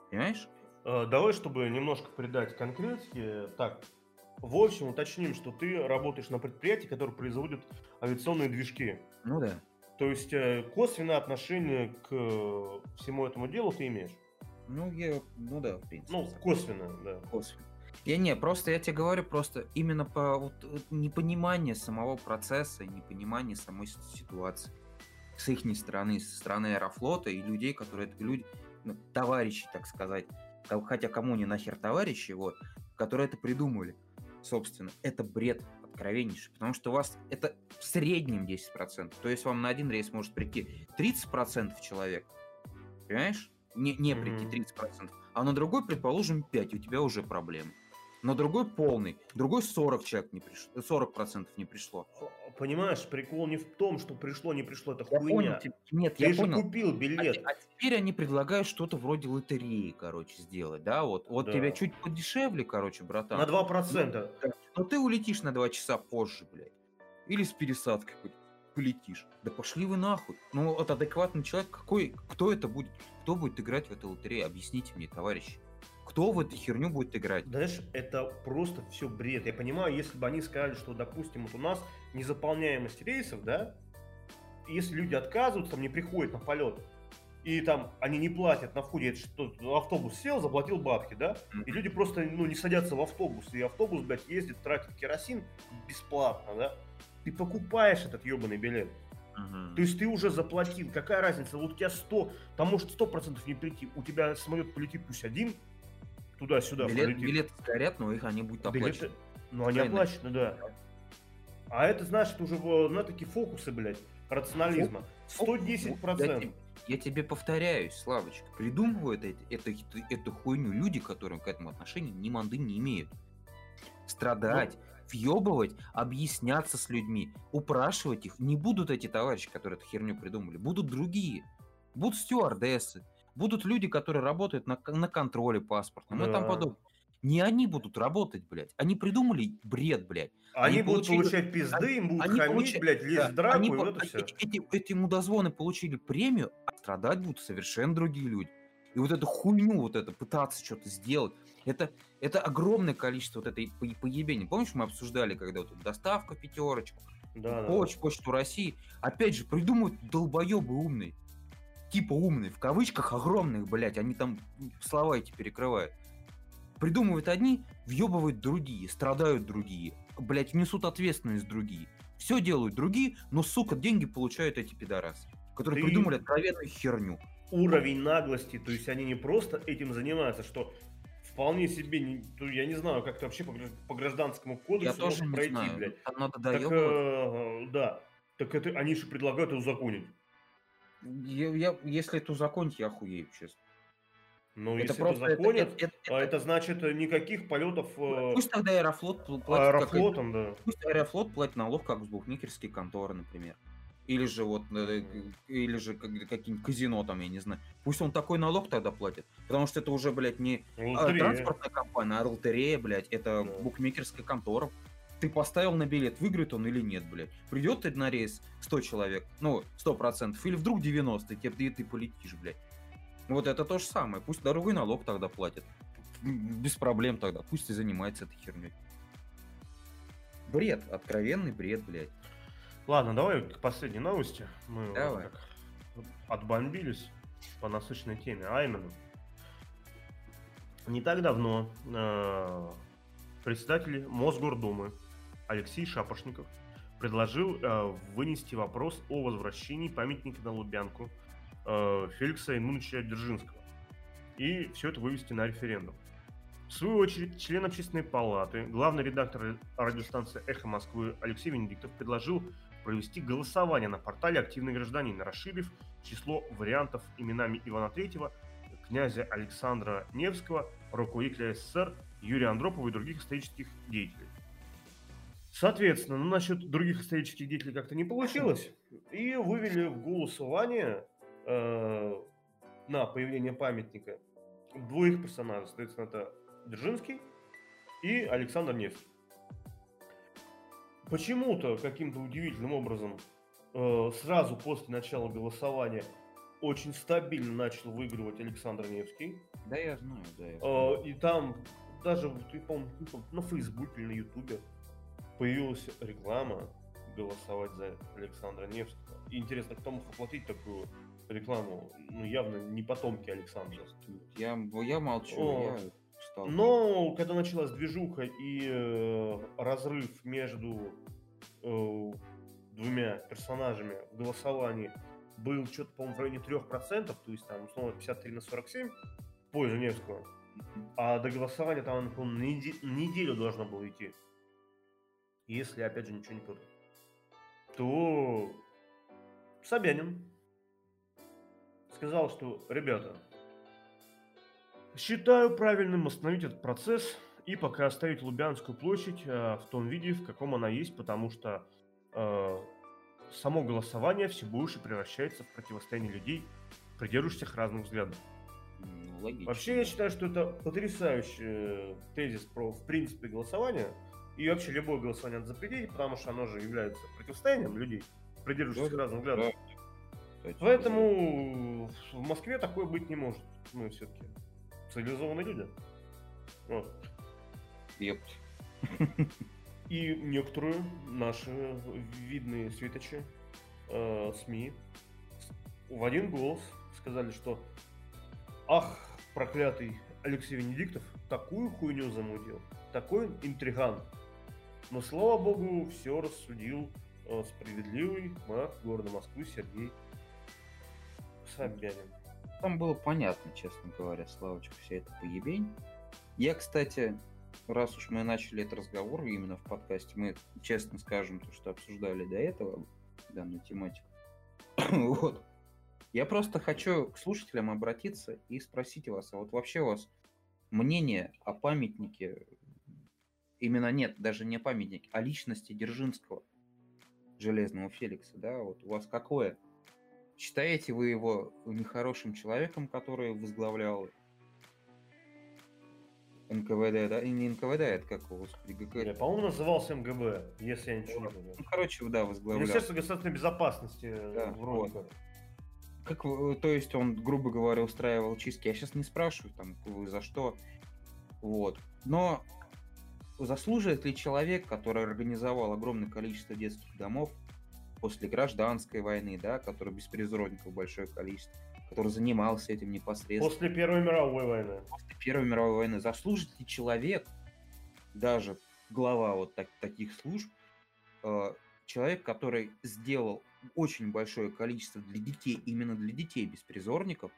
Понимаешь? Э, Давай, чтобы немножко придать конкретики, так, в общем, уточним, что ты работаешь на предприятии, которое производит авиационные движки. Ну да. То есть э, косвенное отношение к э, всему этому делу ты имеешь? Ну, я, ну да, в принципе. Ну, косвенно, да. косвенно. Я не, просто я тебе говорю, просто именно по вот, непонимание самого процесса и непонимание самой ситуации с их стороны, со стороны Аэрофлота и людей, которые это люди, ну, товарищи, так сказать, хотя кому не нахер товарищи, вот, которые это придумали, собственно, это бред откровеннейший, потому что у вас это в среднем 10%, то есть вам на один рейс может прийти 30% человек, понимаешь? Не, не прийти Мгм. 30%, а на другой, предположим, 5, у тебя уже проблемы. На другой полный, другой 40 человек не пришло, 40% не пришло. Понимаешь, прикол не в том, что пришло, не пришло, это Я хуйня. понял, нет, Ты я же понял. купил А, билет. те- а теперь они предлагают что-то вроде лотереи, короче, сделать, да, вот, вот Да. тебя чуть подешевле, короче, братан. На 2%. Но ты улетишь на 2 часа позже, блядь. Или с пересадкой хоть полетишь. Да пошли вы нахуй. Ну, вот адекватный человек, какой, кто это будет? Кто будет играть в эту лотерею? Объясните мне, товарищи. Кто в эту херню будет играть? Знаешь, это просто все бред. Я понимаю, если бы они сказали, что, допустим, вот у нас незаполняемость рейсов, да, если люди отказываются, там не приходят на полет, и там они не платят на входе, это что, автобус сел, заплатил бабки, да, и люди просто, ну, не садятся в автобус, и автобус, блядь, ездит, тратит керосин бесплатно, да, ты покупаешь этот ебаный билет. Мгм. То есть ты уже заплатил. Какая разница? Вот у тебя 100, там может 100% не прийти. У тебя самолет полетит пусть один, туда-сюда Билет- полетит. билеты сгорят, но их они будут Билеты, оплачены. ну они Правильно. оплачены, да. А это, это уже ну, такие фокусы, блядь, рационализма. Вот, 110%. Я, тебе- я тебе повторяюсь, Славочка, придумывают эту, эту, эту хуйню люди, которые к этому отношения ни манды не имеют. Страдать, въебывать, объясняться с людьми, упрашивать их. Не будут эти товарищи, которые эту херню придумали, будут другие. Будут стюардессы, будут люди, которые работают на, на контроле паспортном и тому Да. подобное. Не они будут работать, блядь. Они придумали бред, блядь. Они, они будут получили... получать пизды, им будут они хамить, получ... блядь, лезть да, в драку, они, и вот это все. Эти, эти, мудозвоны получили премию, а страдать будут совершенно другие люди. И вот эту хуйню, вот это, пытаться что-то сделать, это, это огромное количество вот этой поебения. Помнишь, мы обсуждали, когда вот доставка пятерочку, да, Поч, да. Почту России. Опять же, придумывают долбоебы умные. Типа умные, в кавычках огромных, блядь, они там слова эти перекрывают. Придумывают одни, въебывают другие, страдают другие, блядь, несут ответственность другие. Все делают другие, но, сука, деньги получают эти пидорасы, которые Ты... придумали откровенную херню. Уровень наглости, то есть они не просто этим занимаются, что вполне себе, не, я не знаю, как это вообще по, по гражданскому кодексу я тоже не пройти, знаю. блядь. Там надо так, э, да, так это они же предлагают узаконить. Я, я, если это узаконить, я охуею, честно. Ну, это если просто, это законят, это, это, это, это значит никаких полетов... Э, пусть тогда Аэрофлот платит... Аэрофлотом, как, да. Пусть Аэрофлот платит налог, как с букмекерские конторы, например. Или же вот, э, или же какие-нибудь казино там, я не знаю. Пусть он такой налог тогда платит. Потому что это уже, блядь, не а, лотерея. транспортная компания, а лотерея, блядь. Это да. букмекерская контора. Ты поставил на билет, выиграет он или нет, блядь. Придет ты на рейс 100 человек, ну, 100%, или вдруг 90, и тебе ты полетишь, блядь. Вот это то же самое. Пусть дорогой налог тогда платит. Без проблем тогда. Пусть и занимается этой херней. Бред, откровенный бред, блядь. Ладно, давай к последней новости. Мы давай. Вот отбомбились по насущной теме, а именно. Не так давно э, председатель Мосгордумы Алексей Шапошников предложил э, вынести вопрос о возвращении памятника на Лубянку э, Феликса Имуновича Дзержинского. И все это вывести на референдум. В свою очередь, член общественной палаты, главный редактор радиостанции «Эхо Москвы» Алексей Венедиктов предложил провести голосование на портале «Активный гражданин», расширив число вариантов именами Ивана III, князя Александра Невского, руководителя СССР Юрия Андропова и других исторических деятелей. Соответственно, ну, насчет других исторических деятелей как-то не получилось. И вывели в голосование э, на появление памятника двоих персонажей. Соответственно, это Дзержинский и Александр Невский почему-то каким-то удивительным образом э, сразу после начала голосования очень стабильно начал выигрывать Александр Невский. Да, я знаю, да. Я знаю. Э, и там даже, ты помню, на Фейсбуке или на Ютубе появилась реклама голосовать за Александра Невского. И интересно, кто мог оплатить такую рекламу? Ну, явно не потомки Александра. Я, я молчу, О, я стал. Но когда началась движуха и э, разрыв между э, двумя персонажами в голосовании был что-то, по-моему, в районе 3%, то есть там, условно, 53 на 47 в пользу Невского. А до голосования там, по-моему, неделю должно было идти. Если, опять же, ничего не путаю. То Собянин сказал, что, ребята, Считаю правильным остановить этот процесс и пока оставить Лубянскую площадь э, в том виде, в каком она есть, потому что э, само голосование все больше превращается в противостояние людей, придерживающихся разных взглядов. Логично. Вообще, я считаю, что это потрясающий тезис про, в принципе, голосование. И вообще любое голосование надо запретить, потому что оно же является противостоянием людей, придерживающихся да, разных взглядов. Да. Поэтому в Москве такое быть не может. Мы все-таки цивилизованные люди. Вот. Епт. И некоторые наши видные светочи э, СМИ в один голос сказали, что ах, проклятый Алексей Венедиктов такую хуйню замутил, такой интриган. Но, слава богу, все рассудил э, справедливый мэр города Москвы Сергей Собянин там было понятно, честно говоря, Славочка, вся эта поебень. Я, кстати, раз уж мы начали этот разговор именно в подкасте, мы честно скажем то, что обсуждали до этого данную тематику. вот. Я просто хочу к слушателям обратиться и спросить вас, а вот вообще у вас мнение о памятнике, именно нет, даже не памятнике, а личности Дзержинского, Железного Феликса, да, вот у вас какое? Считаете вы его нехорошим человеком, который возглавлял НКВД, да? И не НКВД, это как, господи, Я, ГК. по-моему, назывался МГБ, если я ничего не помню. Ну, короче, да, возглавлял. Министерство государственной безопасности э, Да, вроде вот. как. Вы- то есть он, грубо говоря, устраивал чистки. Я сейчас не спрашиваю, там, вы за что. Вот. Но заслуживает ли человек, который организовал огромное количество детских домов после гражданской войны, да, который беспризорников большое количество, который занимался этим непосредственно После Первой мировой войны. после Первой мировой войны, заслужит ли человек, даже глава вот так- таких служб, э, человек, который сделал очень большое количество для детей, именно для детей беспризорников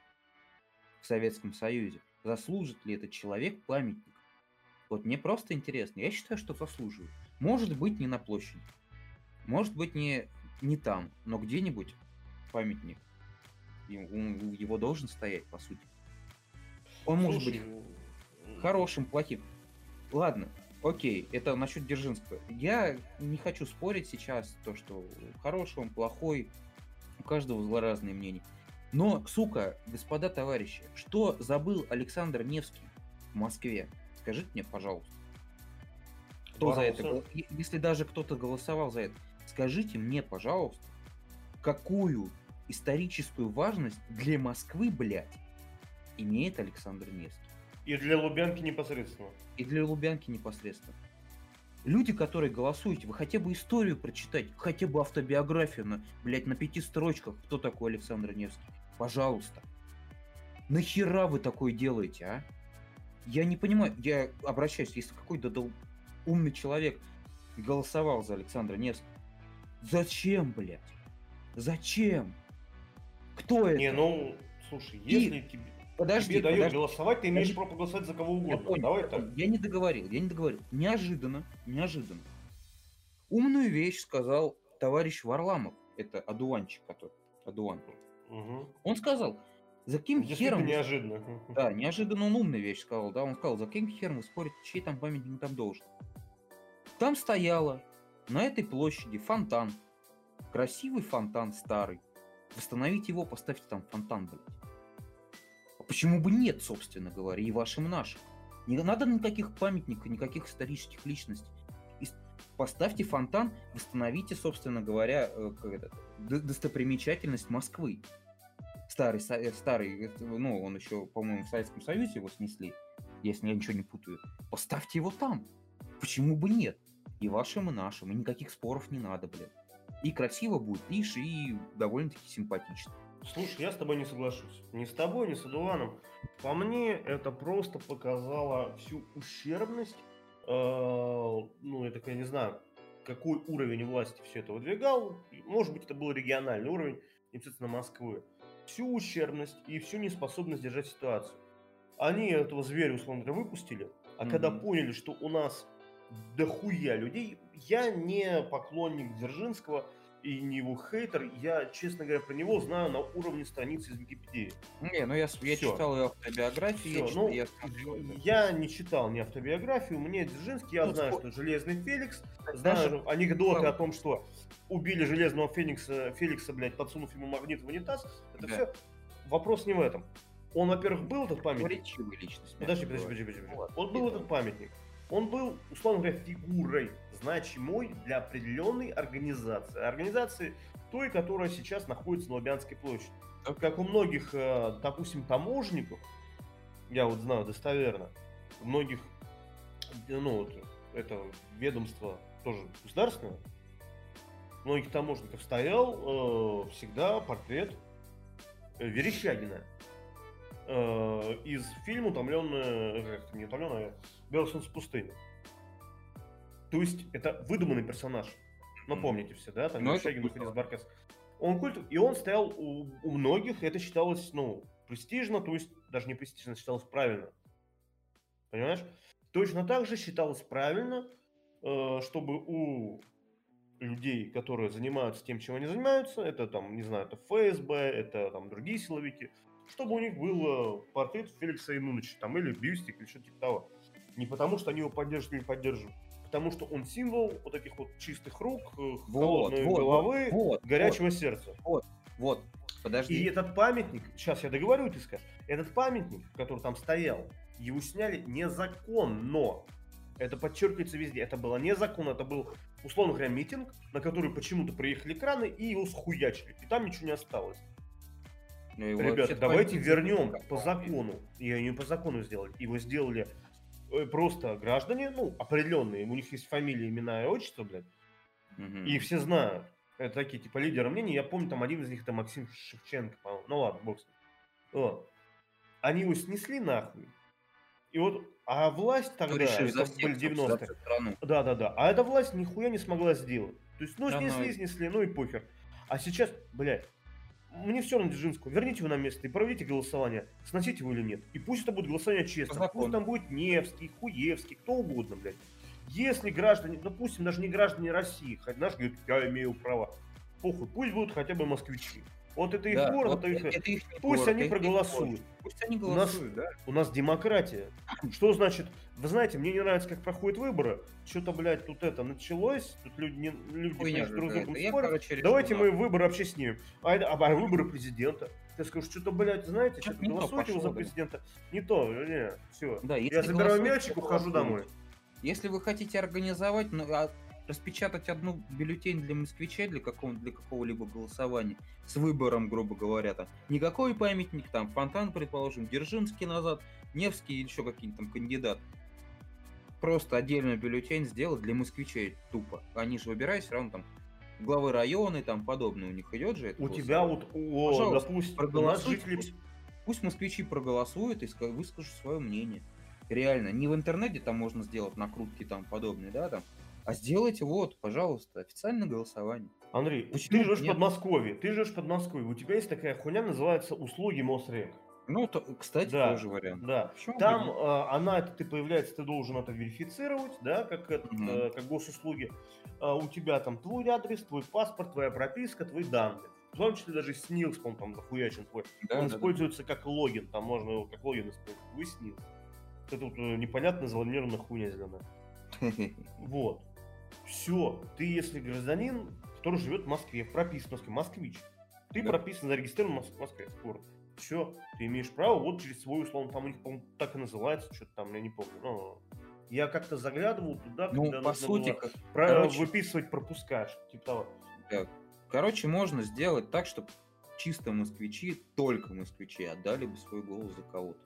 в Советском Союзе, заслужит ли этот человек памятник? Вот мне просто интересно. Я считаю, что заслуживает. Может быть, не на площади. Может быть, не, не там, но где-нибудь памятник. Его должен стоять, по сути. Он может быть Слушай, хорошим, плохим. Ладно, окей, это насчет Дзержинского. Я не хочу спорить сейчас, то, что хороший он, плохой, у каждого разные мнения. Но, сука, господа товарищи, что забыл Александр Невский в Москве? Скажите мне, пожалуйста. Кто за это? Если даже кто-то голосовал за это, скажите мне, пожалуйста, какую историческую важность для Москвы, блядь, имеет Александр Невский? И для Лубянки непосредственно. и для Лубянки непосредственно. Люди, которые голосуете, вы хотя бы историю прочитать, хотя бы автобиографию на, блядь, на пяти строчках, кто такой Александр Невский. Пожалуйста. Нахера вы такое делаете, а? Я не понимаю, я обращаюсь, если какой-то дол- умный человек голосовал за Александра Невского, зачем, блядь? Зачем? Кто это? Не, ну, слушай, И- если тебе, подожди, тебе дают подожди. голосовать, ты имеешь Подожди. право голосовать за кого Я угодно. понял, Давай я так. Я не договорил, я не договорил. Неожиданно, неожиданно. Умную вещь сказал товарищ Варламов. Это одуванчик, который. Адуан. Угу. Он сказал, за каким Действительно хером... неожиданно. Да, неожиданно он умную вещь сказал, да. Он сказал, за каким хером вы спорите, чей там памятник там должен. Там стояла на этой площади фонтан. Красивый фонтан старый. Восстановите его, поставьте там фонтан, блядь. А почему бы нет, собственно говоря, и вашим, и нашим? Не надо никаких памятников, никаких исторических личностей. И Поставьте фонтан, восстановите, собственно говоря, э, это, достопримечательность Москвы. Старый, э, старый, это, ну, он еще, по-моему, в Советском Союзе его снесли, если я ничего не путаю. Поставьте его там. Почему бы нет? И вашим, и нашим, и никаких споров не надо, блядь. И красиво будет, лишь и довольно-таки симпатично. Слушай, я с тобой не соглашусь. Ни с тобой, ни с Адуаном. По мне, это просто показало всю ущербность. э, ну, я так я не знаю, какой уровень власти все это выдвигал. И, Может быть, это был региональный уровень, непосредственно Москвы. Всю ущербность и всю неспособность держать ситуацию. Они этого зверя, условно говоря, выпустили, а когда Мгм. поняли, что у нас дохуя людей, я не поклонник Дзержинского, и не его хейтер, я, честно говоря, про него знаю на уровне страницы из Википедии. Не, ну я, я Всё. читал ее автобиографию, я, Всё, чит- ну, я смотрел. Я не читал ни автобиографию, мне Дзержинский, я Ну, знаю, что Железный Феликс, Даже- знаю анекдоты Слава. о том, что убили Железного Феникса, Феликса, блядь, подсунув ему магнит в унитаз. Это Да. все. Вопрос не в этом. Он, во-первых, был этот памятник. Противоречивая личность. Подожди, подожди, подожди, подожди. Ладно, Он был это- этот памятник. Он был, условно говоря, фигурой, значимой для определенной организации. Организации той, которая сейчас находится на Лубянской площади. Как у многих, э, допустим, таможенников, я вот знаю достоверно, у многих, ну, это ведомство тоже государственное, у многих таможенников стоял э, всегда портрет э, Верещагина э, из фильма «Утомленная...» Не «Утомленная», а «Белое солнце пустыни». То есть это выдуманный персонаж. Ну, помните все, да? Там Ну, выходит из Баркас. Он культ, и он стоял у, у многих, это считалось, ну, престижно, то есть даже не престижно, считалось правильно. Понимаешь? Точно так же считалось правильно, э, чтобы у людей, которые занимаются тем, чем они занимаются, это там, не знаю, это ФСБ, это там другие силовики, чтобы у них был э, портрет Феликса Инуновича, там, или бюстик, или что-то типа того. Не потому, что они его поддерживают или не поддерживают, потому что он символ вот таких вот чистых рук, э, холодной вот, головы, вот, горячего сердца. Вот, подожди. И этот памятник, сейчас я договорю, ты скажешь, этот памятник, который там стоял, его сняли незаконно. Это подчеркивается везде. Это было незаконно, это был, условно говоря, митинг, на который почему-то приехали краны и его схуячили. И там ничего не осталось. Ну, Ребята, давайте вернем по закону. И они по закону сделали. Его сделали просто граждане, ну, определенные. У них есть фамилия, имена и отчество, блядь. Угу. И все знают. Это такие, типа, лидеры мнений. Я помню, там один из них, это Максим Шевченко, по-моему. Ну ладно, бог Вот. Они его снесли нахуй. И вот, а власть тогда, это всех, были 90-е. Да, да, да. А эта власть нихуя не смогла сделать. То есть, ну, снесли, снесли, ну и похер. А сейчас, блядь, мне все равно Дзержинского, верните его на место и проведите голосование, сносить его или нет. И пусть это будет голосование честно. Пусть там будет Невский, Хуевский, кто угодно, блядь. Если граждане, допустим, даже не граждане России, хоть наш говорит, я имею право, похуй, пусть будут хотя бы москвичи. Вот это их да, город, вот это их... Это их Пусть город, они проголосуют. Пусть они голосуют, у нас, да. У нас демократия. Что значит? Вы знаете, мне не нравится, как проходят выборы. Что-то, блядь, тут это началось. Тут люди, не, люди Хуйня, друг с другом спорят. короче, Давайте мы да. выборы вообще снимем. А, а, а выборы президента. Ты скажешь, что-то, блядь, знаете, что-то голосуйте его за президента. Не то, не, все. Да, Я забираю мячик, ухожу домой. Если вы хотите организовать, ну, а распечатать одну бюллетень для москвичей для, какого, для какого-либо голосования с выбором, грубо говоря, там никакой памятник, там фонтан, предположим, Держинский назад, Невский или еще какие-нибудь там кандидат. Просто отдельную бюллетень сделать для москвичей тупо. Они же выбирают все равно там главы района и там подобное у них идет же. Это у тебя вот, о, Пожалуйста, допустим, проголосуйте, жители... пусть, пусть москвичи проголосуют и выскажут свое мнение. Реально, не в интернете там можно сделать накрутки там подобные, да, там, а сделайте вот, пожалуйста, официальное голосование. Андрей, Почему ты живешь в Подмосковье, ты живешь в Подмосковье, у тебя есть такая хуйня, называется услуги Мосрек. Ну, то, кстати, да, тоже вариант. Да. Почему Там э, она, это ты появляется, ты должен это верифицировать, да, как, mm э, как госуслуги. Э, у тебя там твой адрес, твой паспорт, твоя прописка, твои данные. В том числе даже СНИЛС, он там захуячен твой. Да, он да, используется да. как логин, там можно его как логин использовать. Вы СНИЛС. Это тут э, непонятно заламированная хуйня зеленая. Вот. Все, ты если гражданин, который живет в Москве, прописан в Москве, москвич, ты да. прописан, зарегистрирован в Москве, скоро. Все, ты имеешь право вот через свой условно, там у них, по-моему, так и называется, что-то там, я не помню. Но я как-то заглядывал туда, ну, когда по нужно сути, было как... про... Короче... выписывать пропуска, типа того. Да. Короче, можно сделать так, чтобы чисто москвичи, только москвичи отдали бы свой голос за кого-то.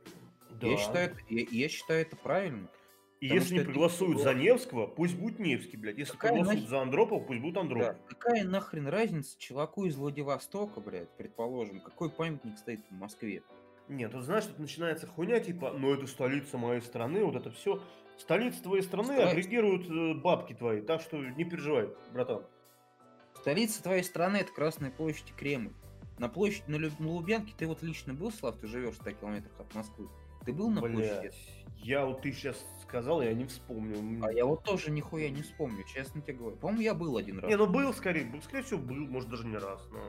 Да. Я, считаю, я, я считаю это правильно. И Потому если не проголосуют за Невского, пусть будет Невский, блядь. Если Какая проголосуют нах... за Андропова, пусть будет Андропов. Да. Какая нахрен разница чуваку из Владивостока, блядь, предположим, какой памятник стоит в Москве? Нет, тут знаешь, тут начинается хуйня, типа, ну это столица моей страны, вот это все. Столица твоей страны Столица. агрегируют э, бабки твои, так что не переживай, братан. Столица твоей страны это Красная площадь и Кремль. На площади на, Люб... на Лубянке ты вот лично был, Слав, ты живешь в 100 километрах от Москвы. Ты был на Блядь, площади? Я вот ты сейчас сказал, я не вспомню. А я вот тоже нихуя не вспомню, честно тебе говорю. По-моему, я был один раз. Не, ну был скорее, был, скорее всего, был, может даже не раз, но...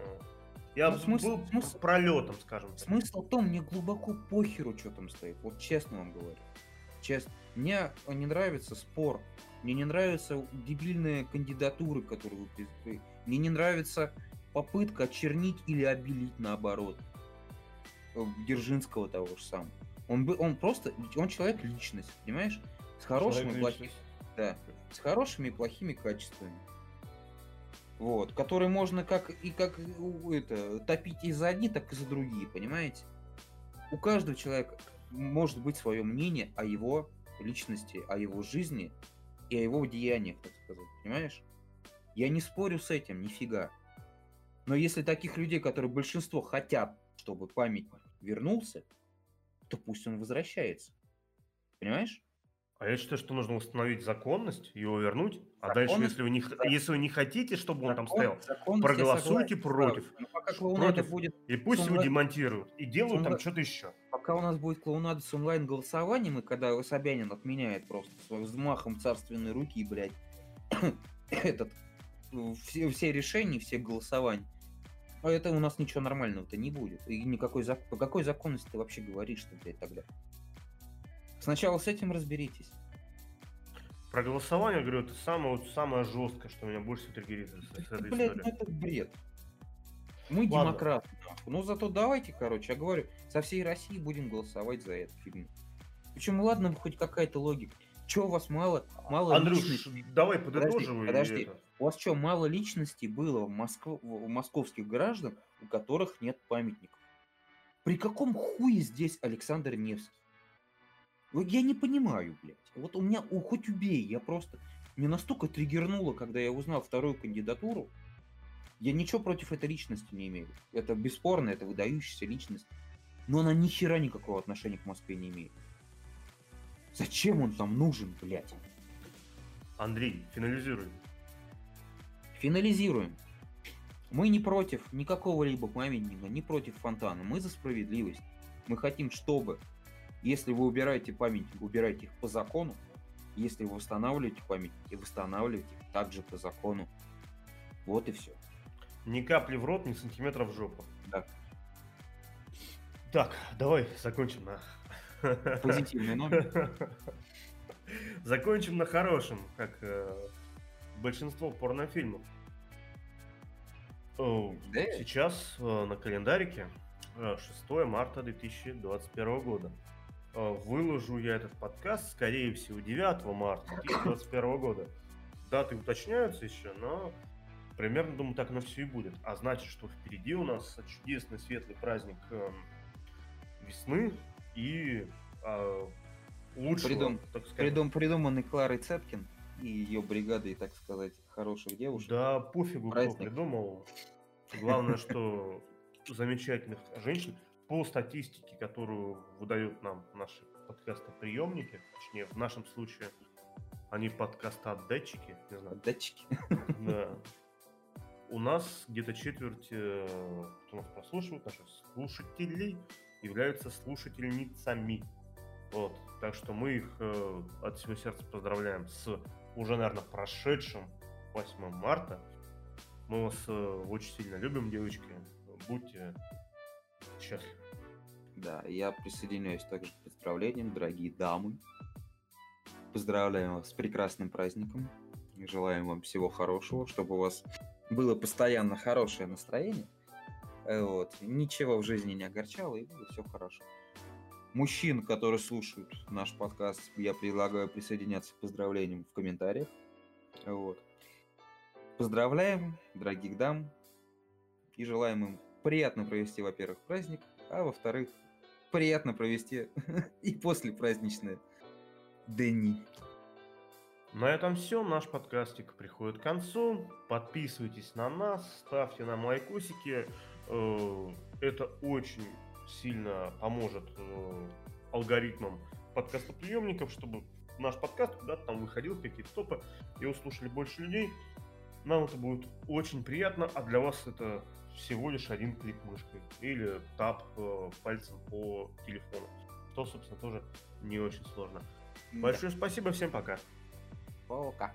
Я ну, смысл, был смысл, пролетом, скажем так. Смысл в том, мне глубоко похеру, что там стоит. Вот честно вам говорю. Честно. Мне не нравится спор. Мне не нравятся дебильные кандидатуры, которые вы Мне не нравится попытка очернить или обелить наоборот. Э, Держинского того же самого. Он, бы, он просто, он человек личность, понимаешь? С хорошими и плохими, да, с хорошими и плохими качествами. Вот, которые можно как и как это топить и за одни, так и за другие, понимаете? У каждого человека может быть свое мнение о его личности, о его жизни и о его деяниях, так сказать, понимаешь? Я не спорю с этим, нифига. Но если таких людей, которые большинство хотят, чтобы памятник вернулся, то пусть он возвращается. Понимаешь? А я считаю, что нужно установить законность, его вернуть. А дальше, если вы не, если вы не хотите, чтобы он там стоял, проголосуйте против. Но пока против. Будет и пусть его демонтируют. И делают там что-то еще. Пока у нас будет клоунада с онлайн-голосованием, и когда Собянин отменяет просто своим взмахом царственной руки, блядь, этот, все, все решения, все голосования, а это у нас ничего нормального-то не будет. И никакой закон... По какой законности ты вообще говоришь, что, блядь, тогда? Сначала с этим разберитесь. Про голосование, говорю, это самое, вот, самое жесткое, что меня больше всего триггерит этой блядь, историей. это бред. Мы Ладно. демократы. Ну зато давайте, короче, я говорю, со всей России будем голосовать за эту фигню. Почему, ладно, хоть какая-то логика. Че у вас мало, мало Андрюш, личностей? давай подытоживай. подожди. это. У вас что, мало личностей было в, Москв- в московских граждан, у которых нет памятников? При каком хуе здесь Александр Невский? Я не понимаю, блядь. Вот у меня, у, хоть убей, я просто... Мне настолько триггернуло, когда я узнал вторую кандидатуру. Я ничего против этой личности не имею. Это бесспорно, это выдающаяся личность. Но она ни хера никакого отношения к Москве не имеет. Зачем он там нужен, блядь? Андрей, финализируй. Финализируем. Мы не против никакого либо памятника, не против фонтана. Мы за справедливость. Мы хотим, чтобы, если вы убираете памятник, убирайте их по закону. Если вы восстанавливаете памятники, восстанавливайте их также по закону. Вот и все. Ни капли в рот, ни сантиметра в жопу. Да. Так, давай закончим на... Позитивный номер. Закончим на хорошем, как э, большинство порнофильмов. Да. Сейчас э, на календарике э, 6 марта 2021 года. Э, Выложу я этот подкаст, скорее всего, 9 марта 2021 года. Даты уточняются еще, но примерно, думаю, так оно все и будет. А значит, что впереди у нас чудесный светлый праздник эм, весны и э, лучшего, Придум- так сказать, Придум, придуманный Кларой Цеткин и ее бригадой, так сказать, хороших девушек. Да пофигу, кто Праздник. придумал. Главное, что замечательных женщин по статистике, которую выдают нам наши подкастоприемники, точнее, в нашем случае они подкастоотдатчики, не знаю, Датчики. да. У нас где-то четверть, э, кто нас прослушивает, наших слушателей, являются слушательницами. Вот. Так что мы их э, от всего сердца поздравляем с уже, наверное, прошедшим 8 марта. Мы вас э, очень сильно любим, девочки. Будьте счастливы. Да, я присоединяюсь также к поздравлениям, дорогие дамы. Поздравляем вас с прекрасным праздником. Желаем вам всего хорошего, чтобы у вас было постоянно хорошее настроение. Э, Вот. Ничего в жизни не огорчало, и было все хорошо. Мужчин, которые слушают наш подкаст, я предлагаю присоединяться к поздравлениям в комментариях. Вот. Поздравляем, дорогих дам, и желаем им приятно провести, во-первых, праздник, а во-вторых, приятно провести и после праздничные дни. На этом все. Наш подкастик приходит к концу. Подписывайтесь на нас, ставьте нам лайкосики. Э, Это очень сильно поможет э, алгоритмам подкастоприемников, чтобы наш подкаст куда-то там выходил какие-то топы, его слушали больше людей. Нам это будет очень приятно, а для вас это всего лишь один клик мышкой или тап э, пальцем по телефону, что, собственно, тоже не очень сложно. Да. Большое спасибо, всем пока. Пока.